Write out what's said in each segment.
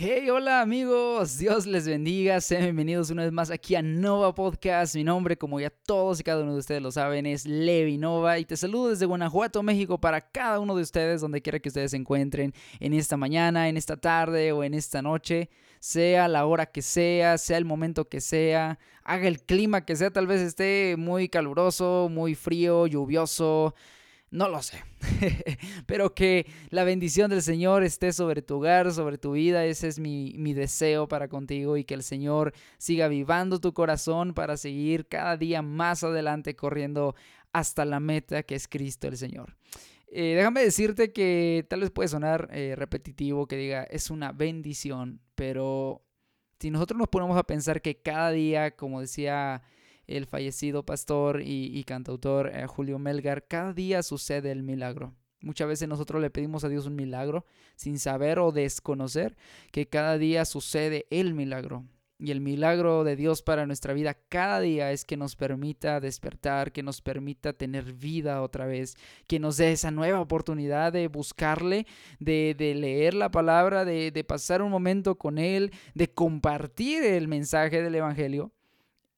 Hey, hola amigos, Dios les bendiga, sean bienvenidos una vez más aquí a Nova Podcast. Mi nombre, como ya todos y cada uno de ustedes lo saben, es Levi Nova y te saludo desde Guanajuato, México, para cada uno de ustedes, donde quiera que ustedes se encuentren en esta mañana, en esta tarde o en esta noche, sea la hora que sea, sea el momento que sea, haga el clima que sea, tal vez esté muy caluroso, muy frío, lluvioso no lo sé. Pero que la bendición del Señor esté sobre tu hogar, sobre tu vida. Ese es mi, mi, deseo para contigo y que el Señor siga vivando tu corazón para seguir cada día más adelante corriendo hasta la meta que es Cristo el Señor. Eh, déjame decirte que tal vez puede sonar eh, repetitivo que diga es una bendición, pero si nosotros nos ponemos a pensar que cada día, como decía el fallecido pastor y, cantautor eh, Julio Melgar, cada día sucede el milagro. Muchas veces nosotros le pedimos a Dios un milagro sin saber o desconocer que cada día sucede el milagro. Y el milagro de Dios para nuestra vida cada día es que nos permita despertar, que nos permita tener vida otra vez, que nos dé esa nueva oportunidad de buscarle, de, leer la palabra, de, de pasar un momento con Él, de compartir el mensaje del Evangelio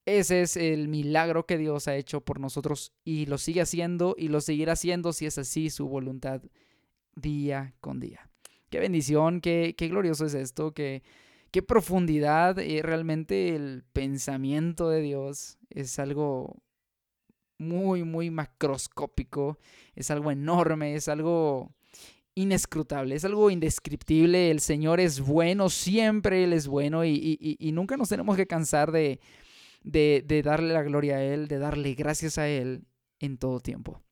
ese es el milagro que Dios ha hecho por nosotros y lo sigue haciendo y lo seguirá haciendo si es así su voluntad día con día. Qué bendición, qué, qué glorioso es esto, qué, qué profundidad. y realmente el pensamiento de Dios es algo muy, muy macroscópico, es algo enorme, es algo inescrutable, es algo indescriptible. El Señor es bueno, siempre Él es bueno y, y nunca nos tenemos que cansar de de, darle la gloria a Él, de darle gracias a Él en todo tiempo.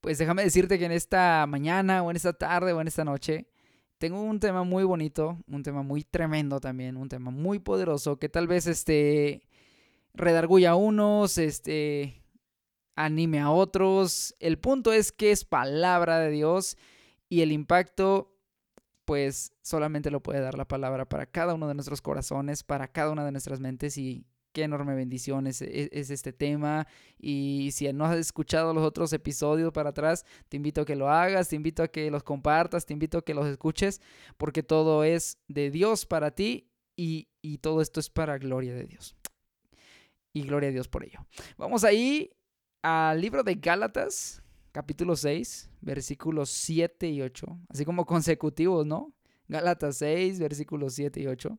Pues déjame decirte que en esta mañana o en esta tarde o en esta noche tengo un tema muy bonito, un tema muy tremendo también, un tema muy poderoso que tal vez este redarguya a unos, este anime a otros. El punto es que es palabra de Dios y el impacto pues solamente lo puede dar la palabra para cada uno de nuestros corazones, para cada una de nuestras mentes y qué enorme bendición es, e, este tema. Y si no has escuchado los otros episodios para atrás, te invito a que lo hagas, te invito a que los compartas, te invito a que los escuches, porque todo es de Dios para ti y, y todo esto es para gloria de Dios. Y gloria a Dios por ello. Vamos ahí al libro de Gálatas, capítulo 6, versículos 7 y 8, así como consecutivos, ¿no? Gálatas 6, versículos 7 y 8.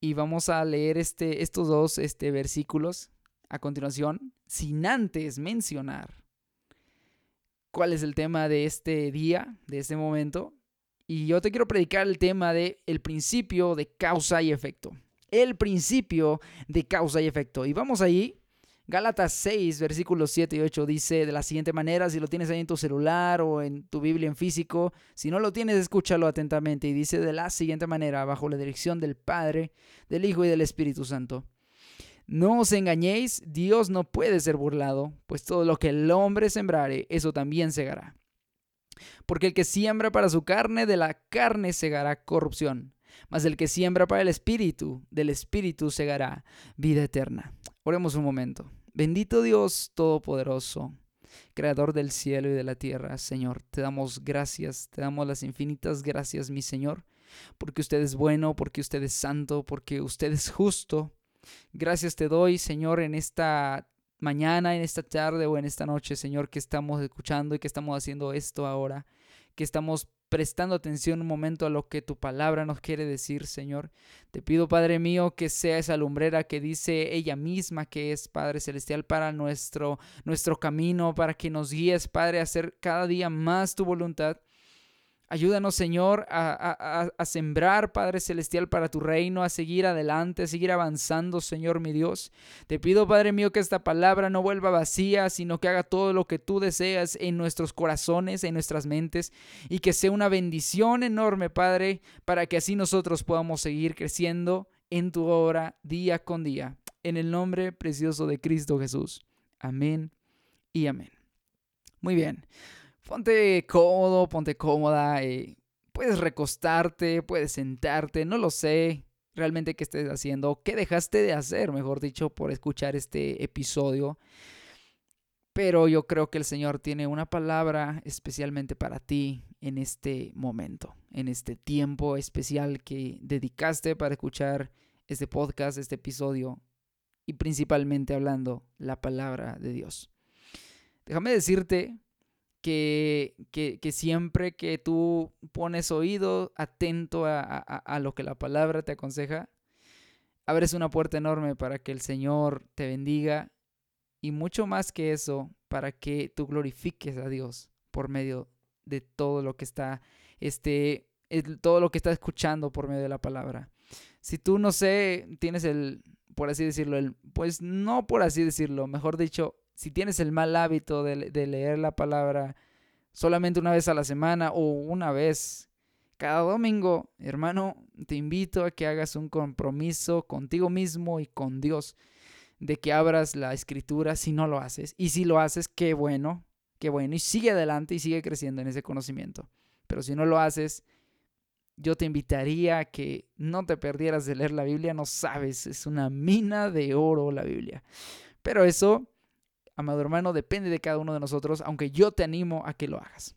Y vamos a leer este, estos dos este, versículos a continuación, sin antes mencionar cuál es el tema de este día, de este momento. Y yo te quiero predicar el tema de el principio de causa y efecto. El principio de causa y efecto. Y vamos ahí Gálatas 6, versículos 7 y 8 dice de la siguiente manera, si lo tienes ahí en tu celular o en tu Biblia en físico, si no lo tienes, escúchalo atentamente y dice de la siguiente manera, bajo la dirección del Padre, del Hijo y del Espíritu Santo. No os engañéis, Dios no puede ser burlado, pues todo lo que el hombre sembrare, eso también segará. Porque el que siembra para su carne, de la carne segará corrupción, mas el que siembra para el Espíritu, del Espíritu segará vida eterna. Oremos un momento. Bendito Dios Todopoderoso, Creador del cielo y de la tierra, Señor, te damos gracias, te damos las infinitas gracias, mi Señor, porque usted es bueno, porque usted es santo, porque usted es justo. Gracias te doy, Señor, en esta mañana, en esta tarde o en esta noche, Señor, que estamos escuchando y que estamos haciendo esto ahora, que estamos prestando atención un momento a lo que tu palabra nos quiere decir, Señor. Te pido, Padre mío, que sea esa lumbrera que dice ella misma que es Padre Celestial para nuestro, nuestro camino, para que nos guíes, Padre, a hacer cada día más tu voluntad Ayúdanos, Señor, a, sembrar, Padre Celestial, para tu reino, a seguir adelante, a seguir avanzando, Señor mi Dios. Te pido, Padre mío, que esta palabra no vuelva vacía, sino que haga todo lo que tú deseas en nuestros corazones, en nuestras mentes, y que sea una bendición enorme, Padre, para que así nosotros podamos seguir creciendo en tu obra día con día. En el nombre precioso de Cristo Jesús. Amén y amén. Muy bien. Ponte cómodo, ponte cómoda. Eh, puedes recostarte, puedes sentarte, no lo sé realmente qué estés haciendo, qué dejaste de hacer, mejor dicho, por escuchar este episodio. Pero yo creo que el Señor tiene una palabra especialmente para ti en este momento, en este tiempo especial que dedicaste para escuchar este podcast, este episodio y principalmente hablando la palabra de Dios. Déjame decirte que, que, siempre que tú pones oído atento a, a lo que la palabra te aconseja, abres una puerta enorme para que el Señor te bendiga y mucho más que eso, para que tú glorifiques a Dios por medio de todo lo que está, este, todo lo que está escuchando por medio de la palabra. Si tú, no sé, tienes el, por así decirlo, el, pues no por así decirlo, mejor dicho, si tienes el mal hábito de, leer la palabra solamente una vez a la semana o una vez cada domingo, hermano, te invito a que hagas un compromiso contigo mismo y con Dios de que abras la escritura si no lo haces. Y si lo haces, qué bueno, qué bueno. Y sigue adelante y sigue creciendo en ese conocimiento. Pero si no lo haces, yo te invitaría a que no te perdieras de leer la Biblia. No sabes, es una mina de oro la Biblia. Pero eso, amado hermano, depende de cada uno de nosotros, aunque yo te animo a que lo hagas.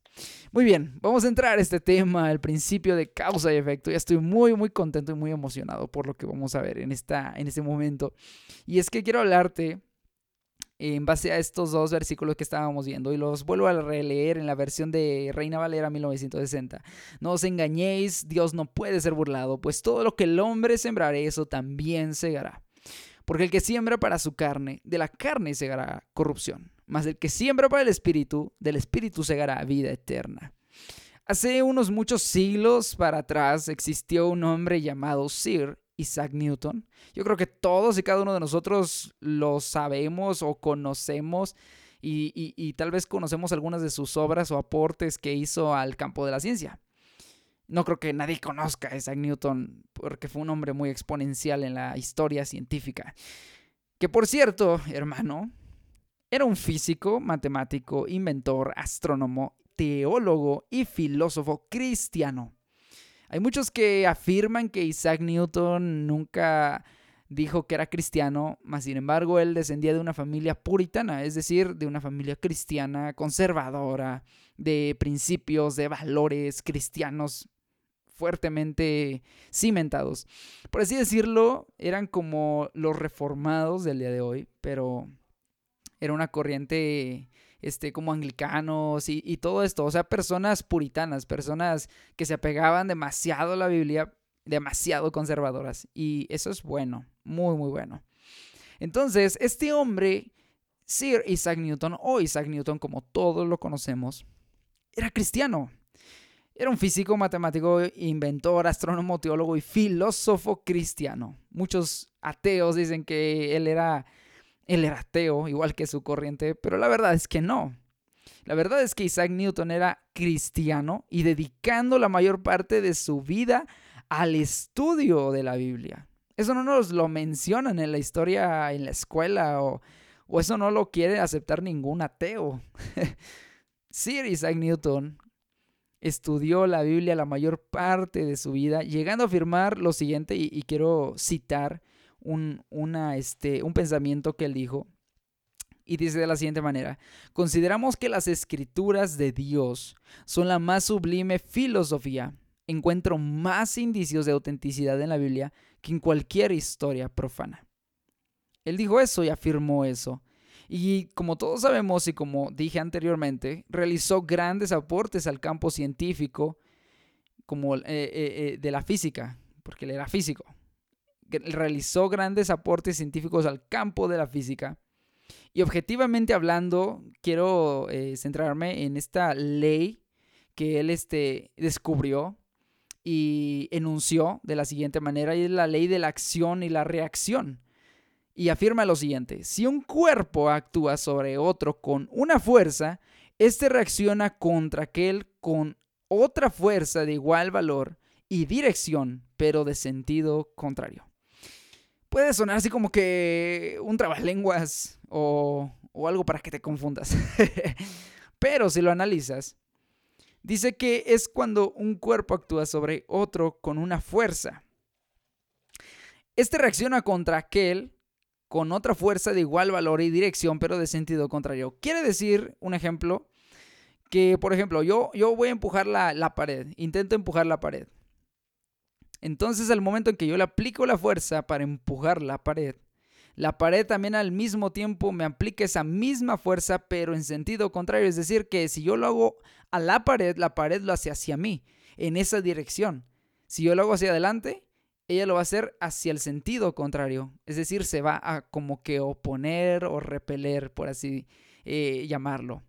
Muy bien, vamos a entrar a este tema, el principio de causa y efecto. Ya estoy muy, muy contento y muy emocionado por lo que vamos a ver en, esta, en este momento. Y es que quiero hablarte en base a estos dos versículos que estábamos viendo y los vuelvo a releer en la versión de Reina Valera 1960. No os engañéis, Dios no puede ser burlado, pues todo lo que el hombre sembrare, eso también segará. Porque el que siembra para su carne, de la carne segará corrupción mas el que siembra para el Espíritu, del Espíritu segará vida eterna. Hace unos muchos siglos para atrás existió un hombre llamado Sir Isaac Newton. Yo creo que todos y cada uno de nosotros lo sabemos o conocemos y, tal vez conocemos algunas de sus obras o aportes que hizo al campo de la ciencia. No creo que nadie conozca a Isaac Newton porque fue un hombre muy exponencial en la historia científica. Que por cierto, hermano, era un físico, matemático, inventor, astrónomo, teólogo y filósofo cristiano. Hay muchos que afirman que Isaac Newton nunca dijo que era cristiano, mas sin embargo él descendía de una familia puritana, es decir, de una familia cristiana conservadora, de principios, de valores cristianos fuertemente cimentados. Por así decirlo, eran como los reformados del día de hoy, pero era una corriente este, como anglicanos y, y, todo esto, o sea, personas puritanas, personas que se apegaban demasiado a la Biblia, demasiado conservadoras, y eso es bueno, muy, muy bueno. Entonces, este hombre, Sir Isaac Newton, o Isaac Newton como todos lo conocemos, era cristiano. Era un físico, matemático, inventor, astrónomo, teólogo y filósofo cristiano. Muchos ateos dicen que él era él era ateo, igual que su corriente, pero la verdad es que no. La verdad es que Isaac Newton era cristiano y dedicando la mayor parte de su vida al estudio de la Biblia. Eso no nos lo mencionan en la historia, en la escuela, o, o eso no lo quiere aceptar ningún ateo. Sir Isaac Newton estudió la Biblia la mayor parte de su vida, llegando a afirmar lo siguiente, y quiero citar un, una, este, un pensamiento que él dijo. Y dice de la siguiente manera, consideramos que las escrituras de Dios son la más sublime filosofía. Encuentro más indicios de autenticidad en la Biblia que en cualquier historia profana. Él dijo eso y afirmó eso. Y como todos sabemos y como dije anteriormente, realizó grandes aportes al campo científico como eh, eh, eh, de la física, porque él era físico realizó grandes aportes científicos al campo de la física. Y objetivamente hablando, quiero centrarme en esta ley que él este, descubrió y enunció de la siguiente manera, y es la ley de la acción y la reacción. Y afirma lo siguiente, si un cuerpo actúa sobre otro con una fuerza, éste reacciona contra aquel con otra fuerza de igual valor y dirección, pero de sentido contrario puede sonar así como que un trabalenguas o, o algo para que te confundas. Pero si lo analizas, dice que es cuando un cuerpo actúa sobre otro con una fuerza. Este reacciona contra aquel con otra fuerza de igual valor y dirección, pero de sentido contrario. Quiere decir, un ejemplo, que, por ejemplo, yo, yo voy a empujar la, la pared, intento empujar la pared. Entonces, al momento en que yo le aplico la fuerza para empujar la pared, la pared también al mismo tiempo me aplica esa misma fuerza, pero en sentido contrario. Es decir, que si yo lo hago a la pared, la pared lo hace hacia mí, en esa dirección. Si yo lo hago hacia adelante, ella lo va a hacer hacia el sentido contrario. Es decir, se va a como que oponer o repeler, por así eh, llamarlo.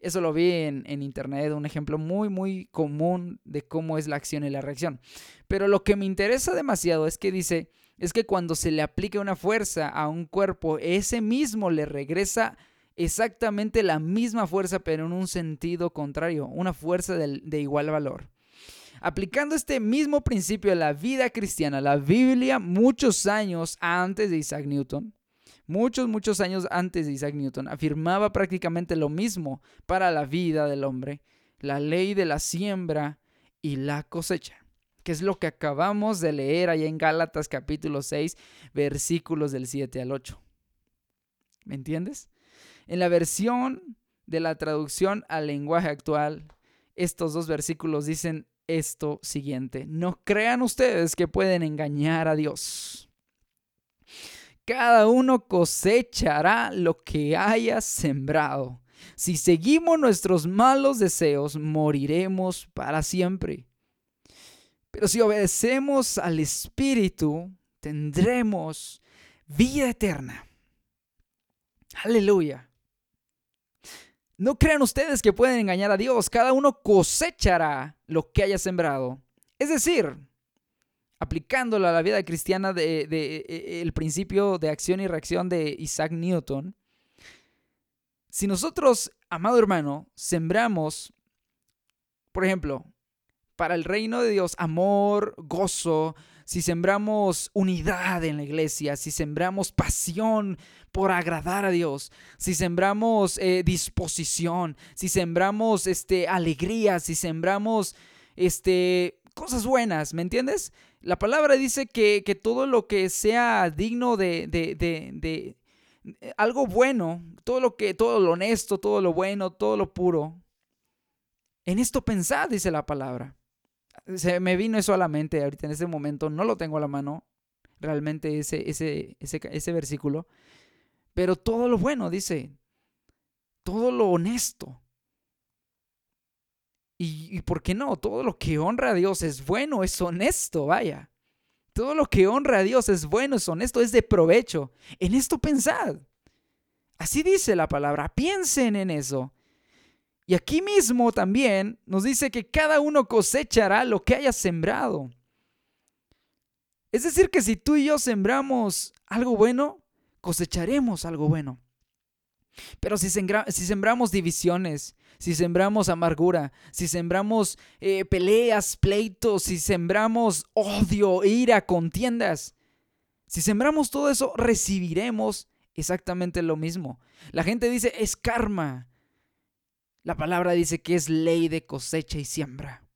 Eso lo vi en, internet, un ejemplo muy, muy común de cómo es la acción y la reacción. Pero lo que me interesa demasiado es que dice, es que cuando se le aplica una fuerza a un cuerpo, ese mismo le regresa exactamente la misma fuerza, pero en un sentido contrario, una fuerza de igual valor. Aplicando este mismo principio a la vida cristiana, la Biblia, muchos años antes de Isaac Newton, muchos, muchos años antes de Isaac Newton, afirmaba prácticamente lo mismo para la vida del hombre, la ley de la siembra y la cosecha, que es lo que acabamos de leer allá en Gálatas capítulo 6, versículos del 7 al 8. ¿Me entiendes? En la versión de la traducción al lenguaje actual, estos dos versículos dicen esto siguiente. No crean ustedes que pueden engañar a Dios. Cada uno cosechará lo que haya sembrado. Si seguimos nuestros malos deseos, moriremos para siempre. Pero si obedecemos al Espíritu, tendremos vida eterna. Aleluya. No crean ustedes que pueden engañar a Dios. Cada uno cosechará lo que haya sembrado. Es decir, aplicándolo a la vida cristiana de, de, e, el principio de acción y reacción de Isaac Newton, si nosotros, amado hermano, sembramos, por ejemplo, para el reino de Dios, amor, gozo, si sembramos unidad en la iglesia, si sembramos pasión por agradar a Dios, si sembramos eh, disposición, si sembramos este, alegría, si sembramos este, cosas buenas, ¿me entiendes? La palabra dice que, todo lo que sea digno de, de, de, eh, algo bueno, todo lo que, todo lo honesto, todo lo bueno, todo lo puro, en esto pensad, dice la palabra se me vino eso a la mente ahorita en este momento, no lo tengo a la mano, realmente ese, ese, ese, ese versículo, pero todo lo bueno, dice, todo lo honesto. Y, y por qué no, todo lo que honra a Dios es bueno, es honesto, vaya. Todo lo que honra a Dios es bueno, es honesto, es de provecho. En esto pensad. Así dice la palabra, piensen en eso. Y aquí mismo también nos dice que cada uno cosechará lo que haya sembrado. Es decir, que si tú y yo sembramos algo bueno, cosecharemos algo bueno. Pero si, sembramos divisiones, si sembramos amargura, si sembramos eh, peleas, pleitos, si sembramos odio, ira, contiendas, si sembramos todo eso, recibiremos exactamente lo mismo. La gente dice, es karma. La palabra dice que es ley de cosecha y siembra.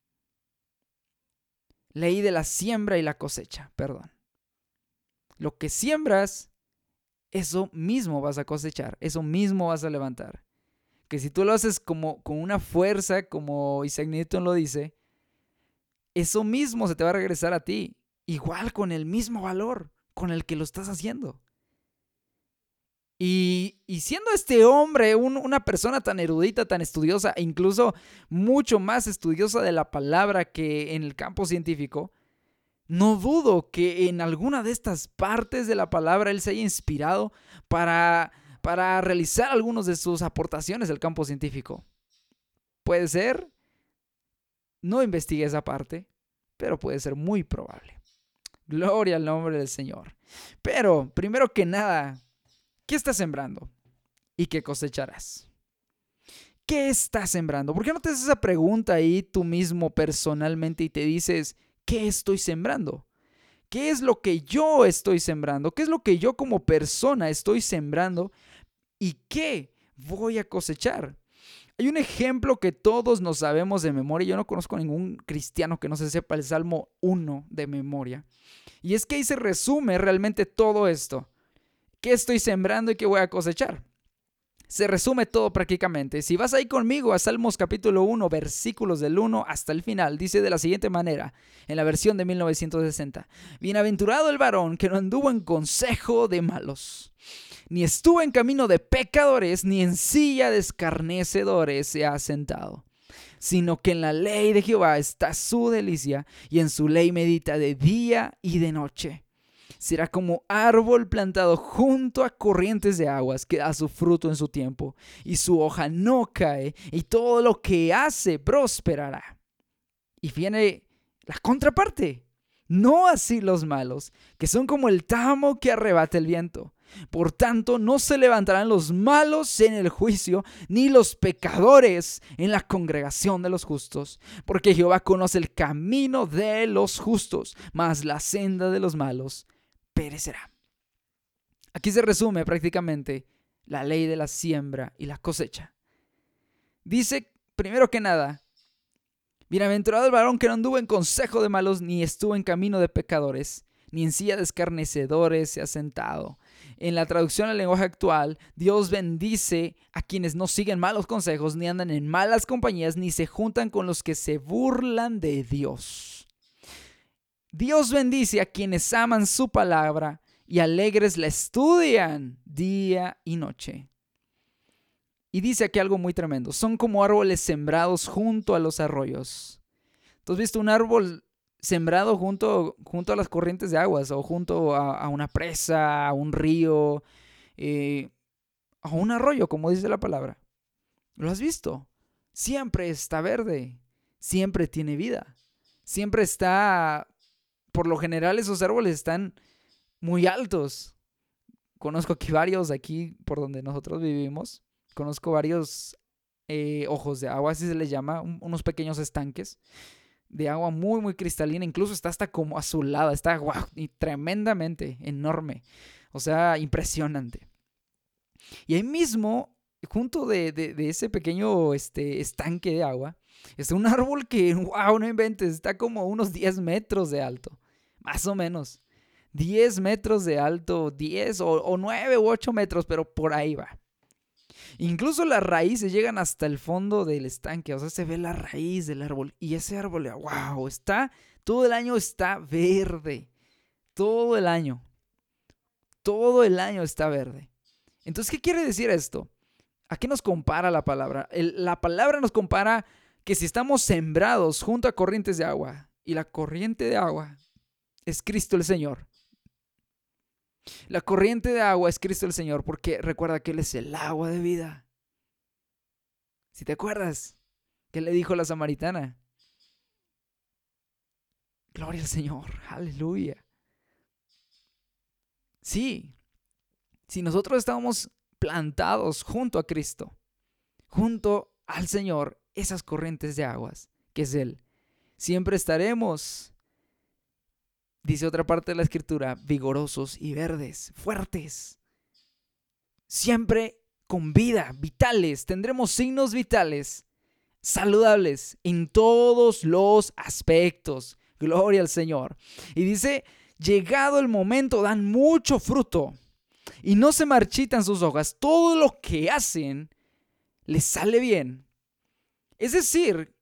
Ley de la siembra y la cosecha, perdón. Lo que siembras, eso mismo vas a cosechar, eso mismo vas a levantar. Que si tú lo haces como con una fuerza, como Isaac Newton lo dice, eso mismo se te va a regresar a ti, igual con el mismo valor con el que lo estás haciendo. Y, siendo este hombre una persona tan erudita, tan estudiosa, e incluso mucho más estudiosa de la palabra que en el campo científico, no dudo que en alguna de estas partes de la palabra él se haya inspirado para, para realizar algunas de sus aportaciones al campo científico. Puede ser, no investigué esa parte, pero puede ser muy probable. Gloria al nombre del Señor. Pero, primero que nada, ¿Qué estás sembrando? ¿Y qué cosecharás? ¿Qué estás sembrando? ¿Por qué no te haces esa pregunta ahí tú mismo personalmente y te dices, ¿qué estoy sembrando? ¿Qué es lo que yo estoy sembrando? ¿Qué es lo que yo como persona estoy sembrando? ¿Y qué voy a cosechar? Hay un ejemplo que todos nos sabemos de memoria. Yo no conozco ningún cristiano que no se sepa el Salmo 1 de memoria. Y es que ahí se resume realmente todo esto. ¿Qué estoy sembrando y qué voy a cosechar? Se resume todo prácticamente. Si vas ahí conmigo a Salmos capítulo 1, versículos del 1 hasta el final, dice de la siguiente manera, en la versión de 1960, Bienaventurado el varón que no anduvo en consejo de malos ni estuvo en camino de pecadores, ni en silla de escarnecedores se ha sentado, sino que en la ley de Jehová está su delicia, y en su ley medita de día y de noche. Será como árbol plantado junto a corrientes de aguas que da su fruto en su tiempo, y su hoja no cae, y todo lo que hace prosperará. Y viene la contraparte. No así los malos, que son como el tamo que arrebata el viento. Por tanto, no se levantarán los malos en el juicio, ni los pecadores en la congregación de los justos, porque Jehová conoce el camino de los justos, mas la senda de los malos perecerá. Aquí se resume prácticamente la ley de la siembra y la cosecha. Dice, primero que nada, Bienaventurado el varón que no anduvo en consejo de malos, ni estuvo en camino de pecadores, ni en silla de escarnecedores se ha sentado, en la traducción al lenguaje actual, Dios bendice a quienes no siguen malos consejos, ni andan en malas compañías, ni se juntan con los que se burlan de Dios. Dios bendice a quienes aman su palabra y alegres la estudian día y noche. Y dice aquí algo muy tremendo. Son como árboles sembrados junto a los arroyos. ¿Tú has visto un árbol sembrado junto, junto a las corrientes de aguas o junto a, una presa, a un río, eh, a un arroyo, como dice la palabra. ¿Lo has visto? Siempre está verde, siempre tiene vida, siempre está, por lo general esos árboles están muy altos. Conozco aquí varios, aquí por donde nosotros vivimos, conozco varios eh, ojos de agua, así se les llama, unos pequeños estanques de agua muy, muy cristalina. Incluso está hasta como azulada. Está wow, y tremendamente enorme. O sea, impresionante. Y ahí mismo, junto de, ese pequeño este, estanque de agua, está un árbol que, wow, no inventes, está como unos 10 metros de alto. Más o menos. 10 metros de alto, 10 o, o 9 u 8 metros, pero por ahí va. Incluso las raíces llegan hasta el fondo del estanque, o sea, se ve la raíz del árbol y ese árbol, wow, está, todo el año está verde, todo el año, todo el año está verde. Entonces, ¿qué quiere decir esto? ¿A qué nos compara la palabra? la palabra nos compara que si estamos sembrados junto a corrientes de agua y la corriente de agua es Cristo el Señor, la corriente de agua es Cristo el Señor porque recuerda que Él es el agua de vida. Si te acuerdas, ¿qué le dijo la samaritana? Gloria al Señor, aleluya. Sí, si nosotros estamos plantados junto a Cristo, junto al Señor, esas corrientes de aguas, que es Él, siempre estaremos dice otra parte de la escritura, vigorosos y verdes, fuertes. Siempre con vida, vitales. Tendremos signos vitales, saludables en todos los aspectos. Gloria al Señor. Y dice, llegado el momento, dan mucho fruto y no se marchitan sus hojas. Todo lo que hacen les sale bien. Es decir,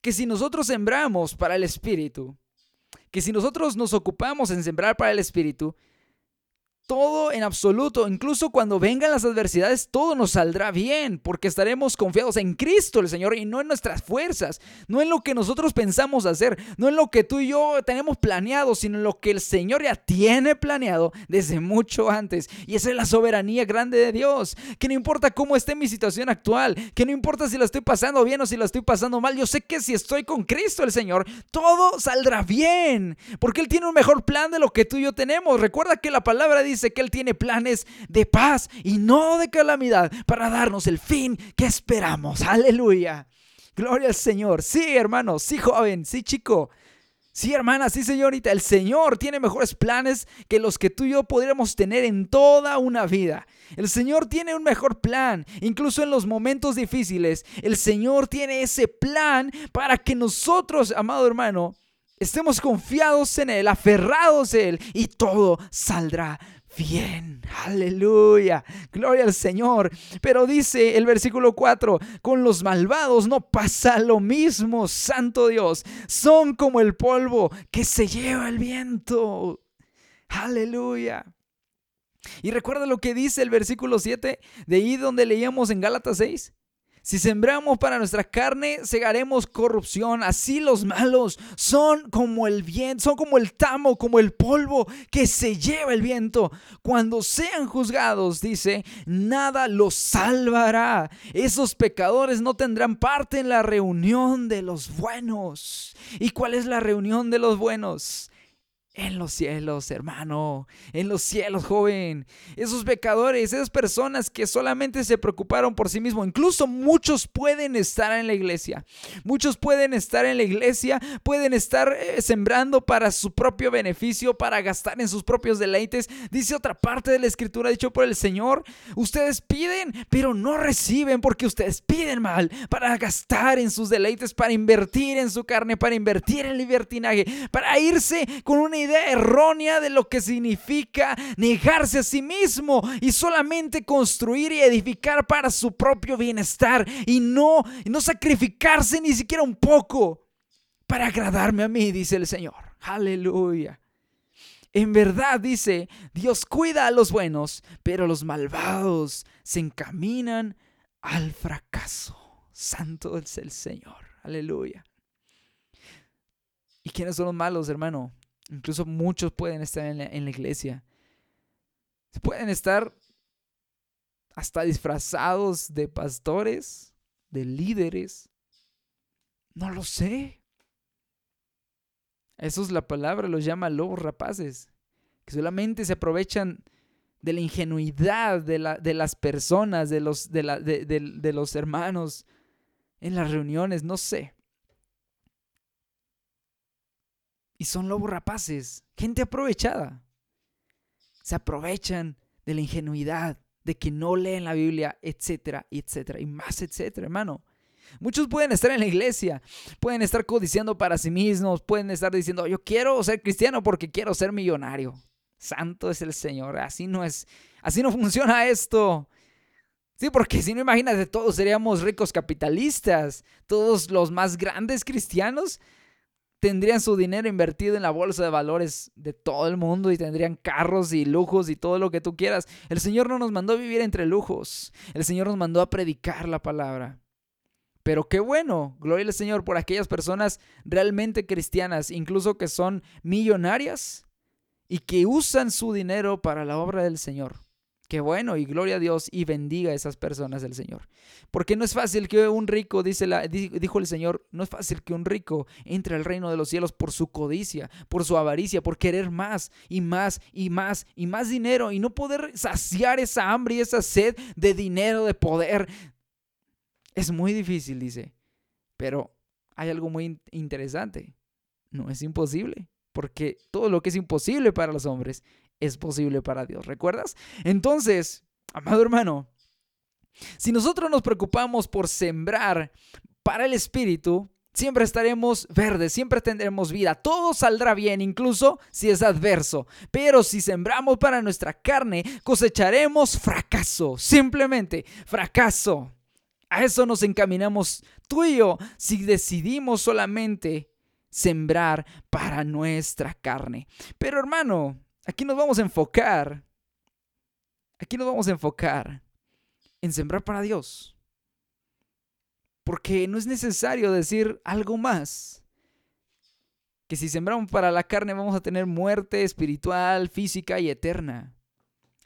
que si nosotros sembramos para el Espíritu, que si nosotros nos ocupamos en sembrar para el Espíritu, todo en absoluto, incluso cuando vengan las adversidades, todo nos saldrá bien, porque estaremos confiados en Cristo el Señor y no en nuestras fuerzas, no en lo que nosotros pensamos hacer, no en lo que tú y yo tenemos planeado, sino en lo que el Señor ya tiene planeado desde mucho antes. Y esa es la soberanía grande de Dios, que no importa cómo esté mi situación actual, que no importa si la estoy pasando bien o si la estoy pasando mal, yo sé que si estoy con Cristo el Señor, todo saldrá bien, porque Él tiene un mejor plan de lo que tú y yo tenemos. Recuerda que la palabra dice, dice que Él tiene planes de paz y no de calamidad para darnos el fin que esperamos. Aleluya. Gloria al Señor. Sí, hermano, sí, joven, sí, chico. Sí, hermana, sí, señorita, el Señor tiene mejores planes que los que tú y yo podríamos tener en toda una vida. El Señor tiene un mejor plan, incluso en los momentos difíciles. El Señor tiene ese plan para que nosotros, amado hermano, estemos confiados en Él, aferrados a Él y todo saldrá bien. Aleluya. Gloria al Señor. Pero dice el versículo 4, con los malvados no pasa lo mismo, Santo Dios. Son como el polvo que se lleva el viento. Aleluya. Y recuerda lo que dice el versículo 7 de ahí donde leíamos en Gálatas 6. Si sembramos para nuestra carne, segaremos corrupción. Así los malos son como el viento, son como el tamo, como el polvo que se lleva el viento. Cuando sean juzgados, dice, nada los salvará. Esos pecadores no tendrán parte en la reunión de los buenos. ¿Y cuál es la reunión de los buenos? En los cielos, hermano, en los cielos, joven. Esos pecadores, esas personas que solamente se preocuparon por sí mismos. Incluso muchos pueden estar en la iglesia. Muchos pueden estar en la iglesia, pueden estar eh, sembrando para su propio beneficio, para gastar en sus propios deleites. Dice otra parte de la escritura dicho por el Señor. Ustedes piden, pero no reciben porque ustedes piden mal para gastar en sus deleites, para invertir en su carne, para invertir en libertinaje, para irse con una idea errónea de lo que significa negarse a sí mismo y solamente construir y edificar para su propio bienestar y no, no sacrificarse ni siquiera un poco para agradarme a mí, dice el Señor. Aleluya. En verdad dice, Dios cuida a los buenos, pero los malvados se encaminan al fracaso. Santo es el Señor. Aleluya. ¿Y quiénes son los malos, hermano? Incluso muchos pueden estar en la, iglesia. Pueden estar hasta disfrazados de pastores, de líderes. No lo sé. Eso es la palabra, los llama lobos rapaces, que solamente se aprovechan de la ingenuidad de, la, de las personas, de los, de, la, de los hermanos en las reuniones, no sé. Y son lobos rapaces, gente aprovechada. Se aprovechan de la ingenuidad, de que no leen la Biblia, etcétera, etcétera, y más, etcétera, hermano. Muchos pueden estar en la iglesia, pueden estar codiciando para sí mismos, pueden estar diciendo, yo quiero ser cristiano porque quiero ser millonario. Santo es el Señor, así no es, así no funciona esto. Sí, porque si no imagínate, todos seríamos ricos capitalistas, todos los más grandes cristianos tendrían su dinero invertido en la bolsa de valores de todo el mundo y tendrían carros y lujos y todo lo que tú quieras. El Señor no nos mandó a vivir entre lujos. El Señor nos mandó a predicar la palabra. Pero qué bueno, gloria al Señor por aquellas personas realmente cristianas, incluso que son millonarias y que usan su dinero para la obra del Señor. Qué bueno y gloria a Dios y bendiga a esas personas del Señor. Porque no es fácil que un rico, dice la, dijo el Señor, no es fácil que un rico entre al reino de los cielos por su codicia, por su avaricia, por querer más y más y más y más dinero y no poder saciar esa hambre y esa sed de dinero, de poder. Es muy difícil, dice. Pero hay algo muy interesante. No es imposible. Porque todo lo que es imposible para los hombres es posible para Dios. ¿Recuerdas? Entonces, amado hermano, si nosotros nos preocupamos por sembrar para el Espíritu, siempre estaremos verdes, siempre tendremos vida, todo saldrá bien, incluso si es adverso. Pero si sembramos para nuestra carne, cosecharemos fracaso, simplemente fracaso. A eso nos encaminamos tú y yo si decidimos solamente sembrar para nuestra carne. Pero hermano, Aquí nos vamos a enfocar. Aquí nos vamos a enfocar en sembrar para Dios. Porque no es necesario decir algo más. Que si sembramos para la carne vamos a tener muerte espiritual, física y eterna.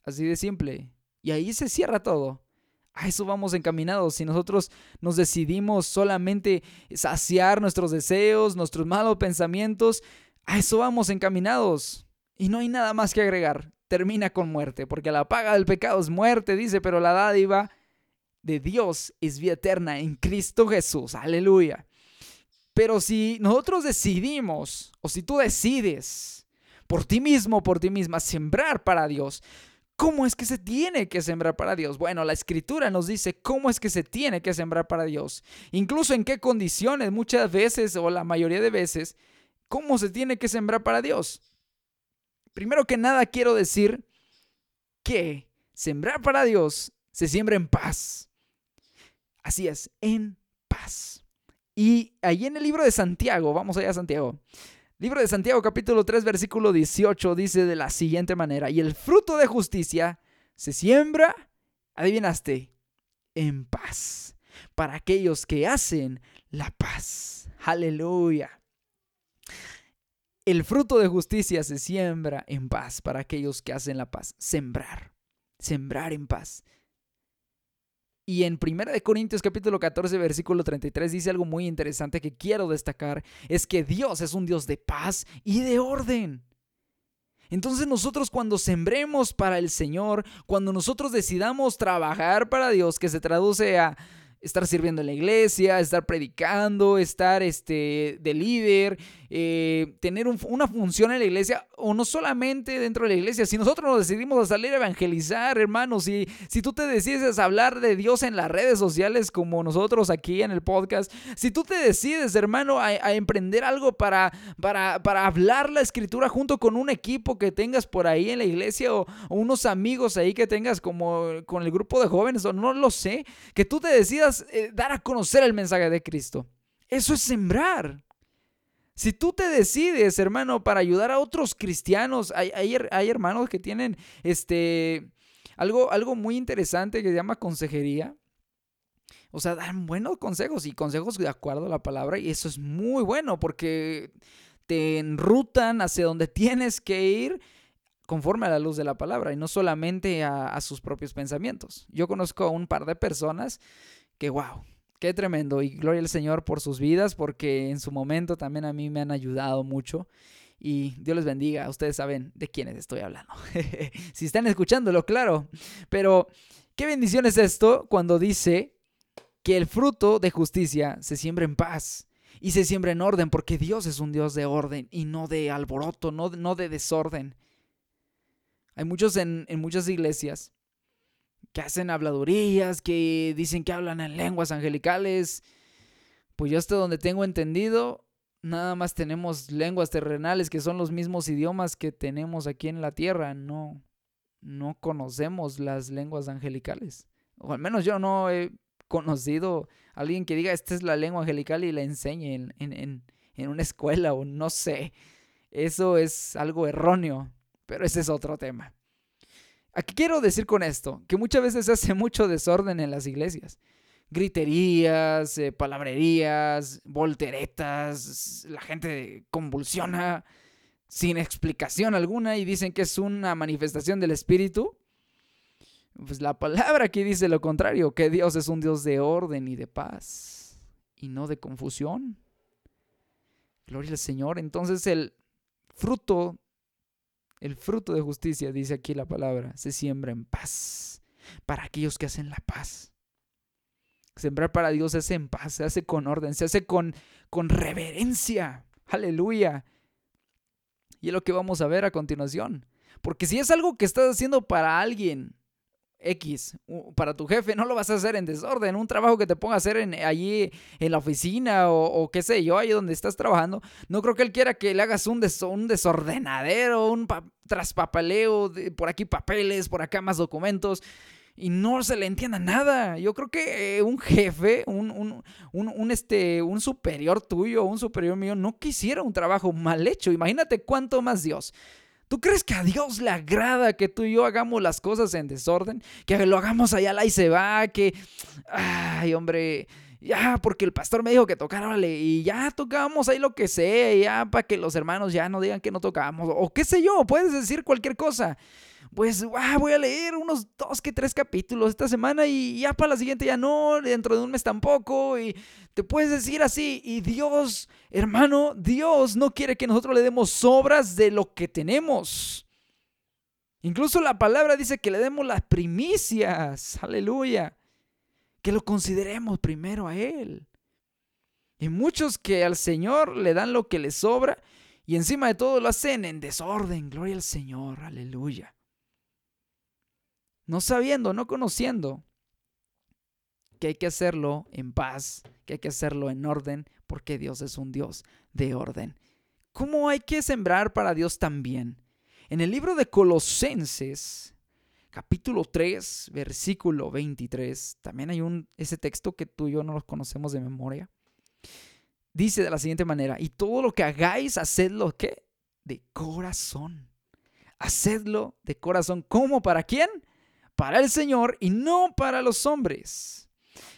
Así de simple. Y ahí se cierra todo. A eso vamos encaminados. Si nosotros nos decidimos solamente saciar nuestros deseos, nuestros malos pensamientos, a eso vamos encaminados. Y no hay nada más que agregar. Termina con muerte, porque la paga del pecado es muerte, dice, pero la dádiva de Dios es vida eterna en Cristo Jesús. Aleluya. Pero si nosotros decidimos, o si tú decides por ti mismo, por ti misma, sembrar para Dios, ¿Cómo es que se tiene que sembrar para Dios? Bueno, la escritura nos dice cómo es que se tiene que sembrar para Dios. Incluso en qué condiciones, muchas veces o la mayoría de veces, cómo se tiene que sembrar para Dios. Primero que nada quiero decir que sembrar para Dios se siembra en paz. Así es, en paz. Y ahí en el libro de Santiago, vamos allá a Santiago. Libro de Santiago capítulo 3 versículo 18 dice de la siguiente manera, y el fruto de justicia se siembra, adivinaste, en paz, para aquellos que hacen la paz. Aleluya. El fruto de justicia se siembra en paz para aquellos que hacen la paz. Sembrar, sembrar en paz. Y en 1 Corintios capítulo 14 versículo 33 dice algo muy interesante que quiero destacar, es que Dios es un Dios de paz y de orden. Entonces nosotros cuando sembremos para el Señor, cuando nosotros decidamos trabajar para Dios, que se traduce a estar sirviendo en la iglesia, estar predicando, estar este, de líder, eh, tener una función en la iglesia, o no solamente dentro de la iglesia, si nosotros nos decidimos a salir a evangelizar, hermanos, si, si tú te decides hablar de Dios en las redes sociales como nosotros aquí en el podcast, si tú te decides, hermano, a, emprender algo para, para, para, hablar la escritura junto con un equipo que tengas por ahí en la iglesia o, o unos amigos ahí que tengas como con el grupo de jóvenes, o no lo sé, que tú te decidas eh, dar a conocer el mensaje de Cristo. Eso es sembrar. Si tú te decides, hermano, para ayudar a otros cristianos, hay, hay, hermanos que tienen este, algo, algo muy interesante que se llama consejería. O sea, dan buenos consejos y consejos de acuerdo a la palabra. Y eso es muy bueno porque te enrutan hacia donde tienes que ir conforme a la luz de la palabra y no solamente a, a sus propios pensamientos. Yo conozco a un par de personas que, wow, Qué tremendo y gloria al Señor por sus vidas porque en su momento también a mí me han ayudado mucho y Dios les bendiga, ustedes saben de quiénes estoy hablando. si están escuchándolo, claro. Pero qué bendición es esto cuando dice que el fruto de justicia se siembra en paz y se siembra en orden porque Dios es un Dios de orden y no de alboroto, no, no de desorden. Hay muchos en, en muchas iglesias que hacen habladurías, que dicen que hablan en lenguas angelicales. Pues yo hasta donde tengo entendido, nada más tenemos lenguas terrenales que son los mismos idiomas que tenemos aquí en la tierra. No, no conocemos las lenguas angelicales. O al menos yo no he conocido a alguien que diga esta es la lengua angelical y la enseñe en, en, en una escuela o no sé. Eso es algo erróneo, pero ese es otro tema. ¿A qué quiero decir con esto? Que muchas veces se hace mucho desorden en las iglesias. Griterías, eh, palabrerías, volteretas, la gente convulsiona sin explicación alguna y dicen que es una manifestación del Espíritu. Pues la palabra aquí dice lo contrario, que Dios es un Dios de orden y de paz y no de confusión. Gloria al Señor. Entonces el fruto el fruto de justicia, dice aquí la palabra, se siembra en paz para aquellos que hacen la paz. Sembrar para Dios se hace en paz, se hace con orden, se hace con, con reverencia. Aleluya. Y es lo que vamos a ver a continuación. Porque si es algo que estás haciendo para alguien, X para tu jefe, no lo vas a hacer en desorden. Un trabajo que te ponga a hacer en, allí en la oficina o, qué sé yo, ahí donde estás trabajando. No creo que él quiera que le hagas un, un desordenadero, un traspapaleo, por aquí papeles, por acá más documentos. Y no se le entienda nada. Yo creo que eh, un jefe, un, un, un, este, un superior tuyo, un superior mío, no quisiera un trabajo mal hecho. Imagínate cuánto más Dios. ¿Tú crees que a Dios le agrada que tú y yo hagamos las cosas en desorden? Que lo hagamos allá la y se va, que... Ay, hombre, ya, porque el pastor me dijo que tocara, vale, y ya tocamos ahí lo que sea, ya para que los hermanos ya no digan que no tocamos, o qué sé yo, puedes decir cualquier cosa pues ah, voy a leer unos dos que tres capítulos esta semana y ya para la siguiente ya no, dentro de un mes tampoco. Y te puedes decir así, y Dios, hermano, Dios no quiere que nosotros le demos sobras de lo que tenemos. Incluso la palabra dice que le demos las primicias, aleluya, que lo consideremos primero a Él. Y muchos que al Señor le dan lo que le sobra y encima de todo lo hacen en desorden. Gloria al Señor, aleluya. No sabiendo, no conociendo que hay que hacerlo en paz, que hay que hacerlo en orden, porque Dios es un Dios de orden. ¿Cómo hay que sembrar para Dios también? En el libro de Colosenses, capítulo 3, versículo 23, también hay un, ese texto que tú y yo no los conocemos de memoria. Dice de la siguiente manera, y todo lo que hagáis, hacedlo, ¿qué? De corazón. Hacedlo de corazón. ¿Cómo? ¿Para quién? Para el Señor y no para los hombres.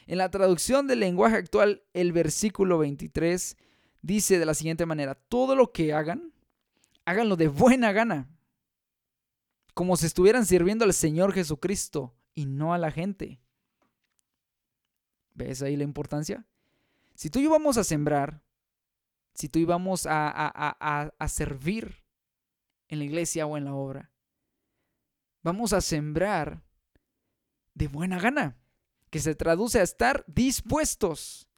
En la traducción del lenguaje actual, el versículo 23 dice de la siguiente manera, todo lo que hagan, háganlo de buena gana como si estuvieran sirviendo al Señor Jesucristo y no a la gente. ¿Ves ahí la importancia? Si tú íbamos a sembrar, si tú íbamos a, a, a servir en la iglesia o en la obra, vamos a sembrar de buena gana, que se traduce a estar dispuestos.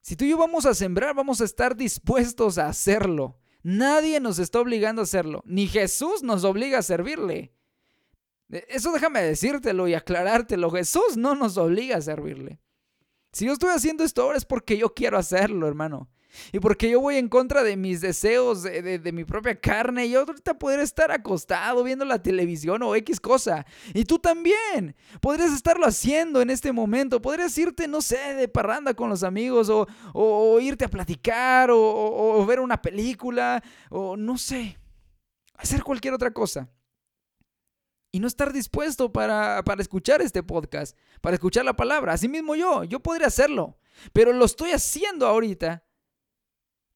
Si tú y yo vamos a sembrar, vamos a estar dispuestos a hacerlo. Nadie nos está obligando a hacerlo, ni Jesús nos obliga a servirle. E, eso déjame decírtelo y aclarártelo. Jesús no nos obliga a servirle. Si yo estoy haciendo esto ahora es porque yo quiero hacerlo, hermano. Y porque yo voy en contra de mis deseos, de, mi propia carne. Yo ahorita podría estar acostado viendo la televisión o X cosa. Y tú también. Podrías estarlo haciendo en este momento. Podrías irte, no sé, de parranda con los amigos. O, irte a platicar. O, o ver una película. O no sé. Hacer cualquier otra cosa y no estar dispuesto para, para, escuchar este podcast, para escuchar la palabra. Así mismo yo, yo podría hacerlo, pero lo estoy haciendo ahorita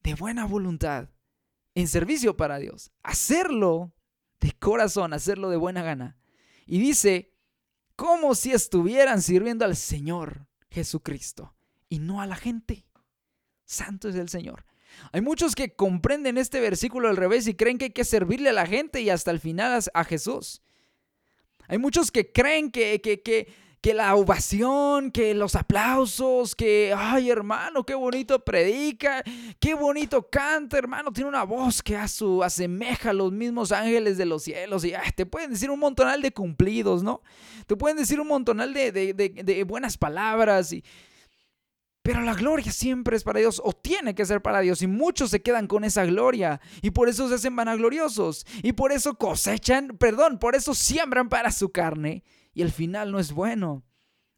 de buena voluntad, en servicio para Dios. Hacerlo de corazón, hacerlo de buena gana. Y dice, como si estuvieran sirviendo al Señor Jesucristo y no a la gente. Santo es el Señor. Hay muchos que comprenden este versículo al revés y creen que hay que servirle a la gente y hasta el final a Jesús. Hay muchos que creen que, que, que, que la ovación, que los aplausos, que, ay hermano, qué bonito predica, qué bonito canta, hermano, tiene una voz que a su, asemeja a los mismos ángeles de los cielos. Y te pueden decir un montonal de cumplidos, ¿no? Te pueden decir un montonal de, de, buenas palabras y... Pero la gloria siempre es para Dios o tiene que ser para Dios y muchos se quedan con esa gloria y por eso se hacen vanagloriosos y por eso cosechan, perdón, por eso siembran para su carne y al final no es bueno.